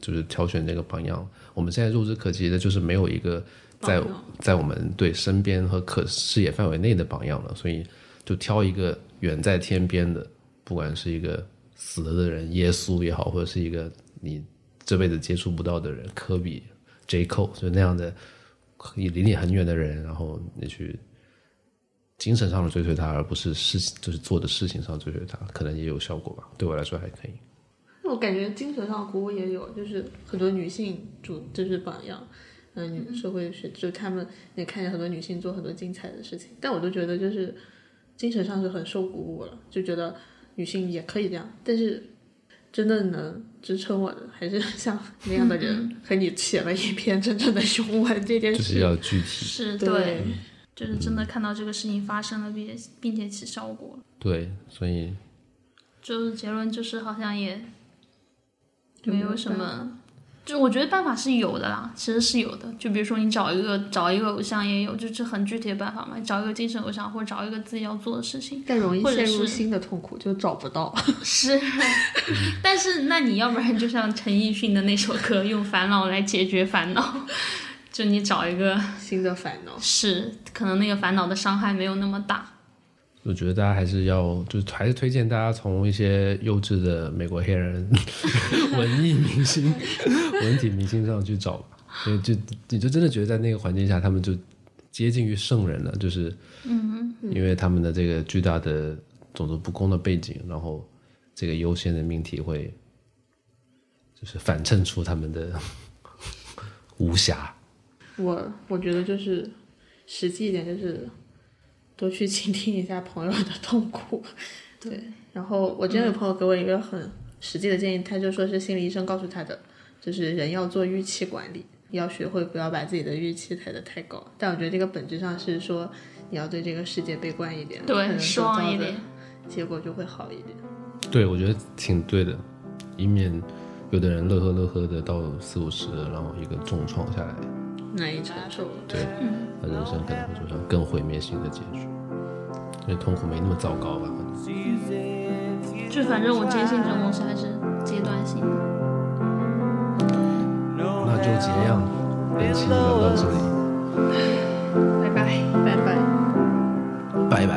就是挑选这个榜样。我们现在入之可及的就是没有一个在在我们对身边和可视野范围内的榜样了，所以就挑一个远在天边的，不管是一个死了的人，耶稣也好，或者是一个你这辈子接触不到的人，科比、J. Cole，就那样的可以离你很远的人，然后你去精神上的追随他，而不是事就是做的事情上追随他，可能也有效果吧。对我来说还可以。我感觉精神上鼓舞也有，就是很多女性主就是榜样，嗯，社会学就他们也看见很多女性做很多精彩的事情，但我都觉得就是精神上是很受鼓舞了，就觉得女性也可以这样，但是真的能支撑我的还是 像那样的人和你写了一篇真正的雄文这件事，就是要具体，是对就是真的看到这个事情发生了，并且并且起效果了。对，所以。就是结论就是好像也没有什么就我觉得办法是有的啦，其实是有的。就比如说你找一个找一个偶像也有，就是很具体的办法嘛，找一个精神偶像或者找一个自己要做的事情。但容易陷入新的痛苦，就找不到。是，但是那你要不然就像陈奕迅的那首歌，用烦恼来解决烦恼，就你找一个新的烦恼。是可能那个烦恼的伤害没有那么大。我觉得大家还是要，就是还是推荐大家从一些优质的美国黑人 文艺明星、文体明星上去找吧，因为就你就真的觉得在那个环境下，他们就接近于圣人了，就是，嗯，因为他们的这个巨大的种族不公的背景，然后这个优先的命题会，就是反衬出他们的 无暇。我我觉得就是实际一点，就是多去倾听一下朋友的痛苦。对，然后我之前有朋友给我一个很实际的建议，他就说是心理医生告诉他的，就是人要做预期管理，要学会不要把自己的预期抬得太高。但我觉得这个本质上是说，你要对这个世界悲观一点，可对，能失望一点。结果就会好一点。对，我觉得挺对的，以免有的人乐呵乐呵的到四五十了，然后一个重创下来，难以承受。对，那人生可能会走向更毁灭性的结局。因为痛苦没那么糟糕吧？就反正我坚信这种东西还是阶段性的。那就这样，本期就聊到这里，拜拜。拜拜。拜拜。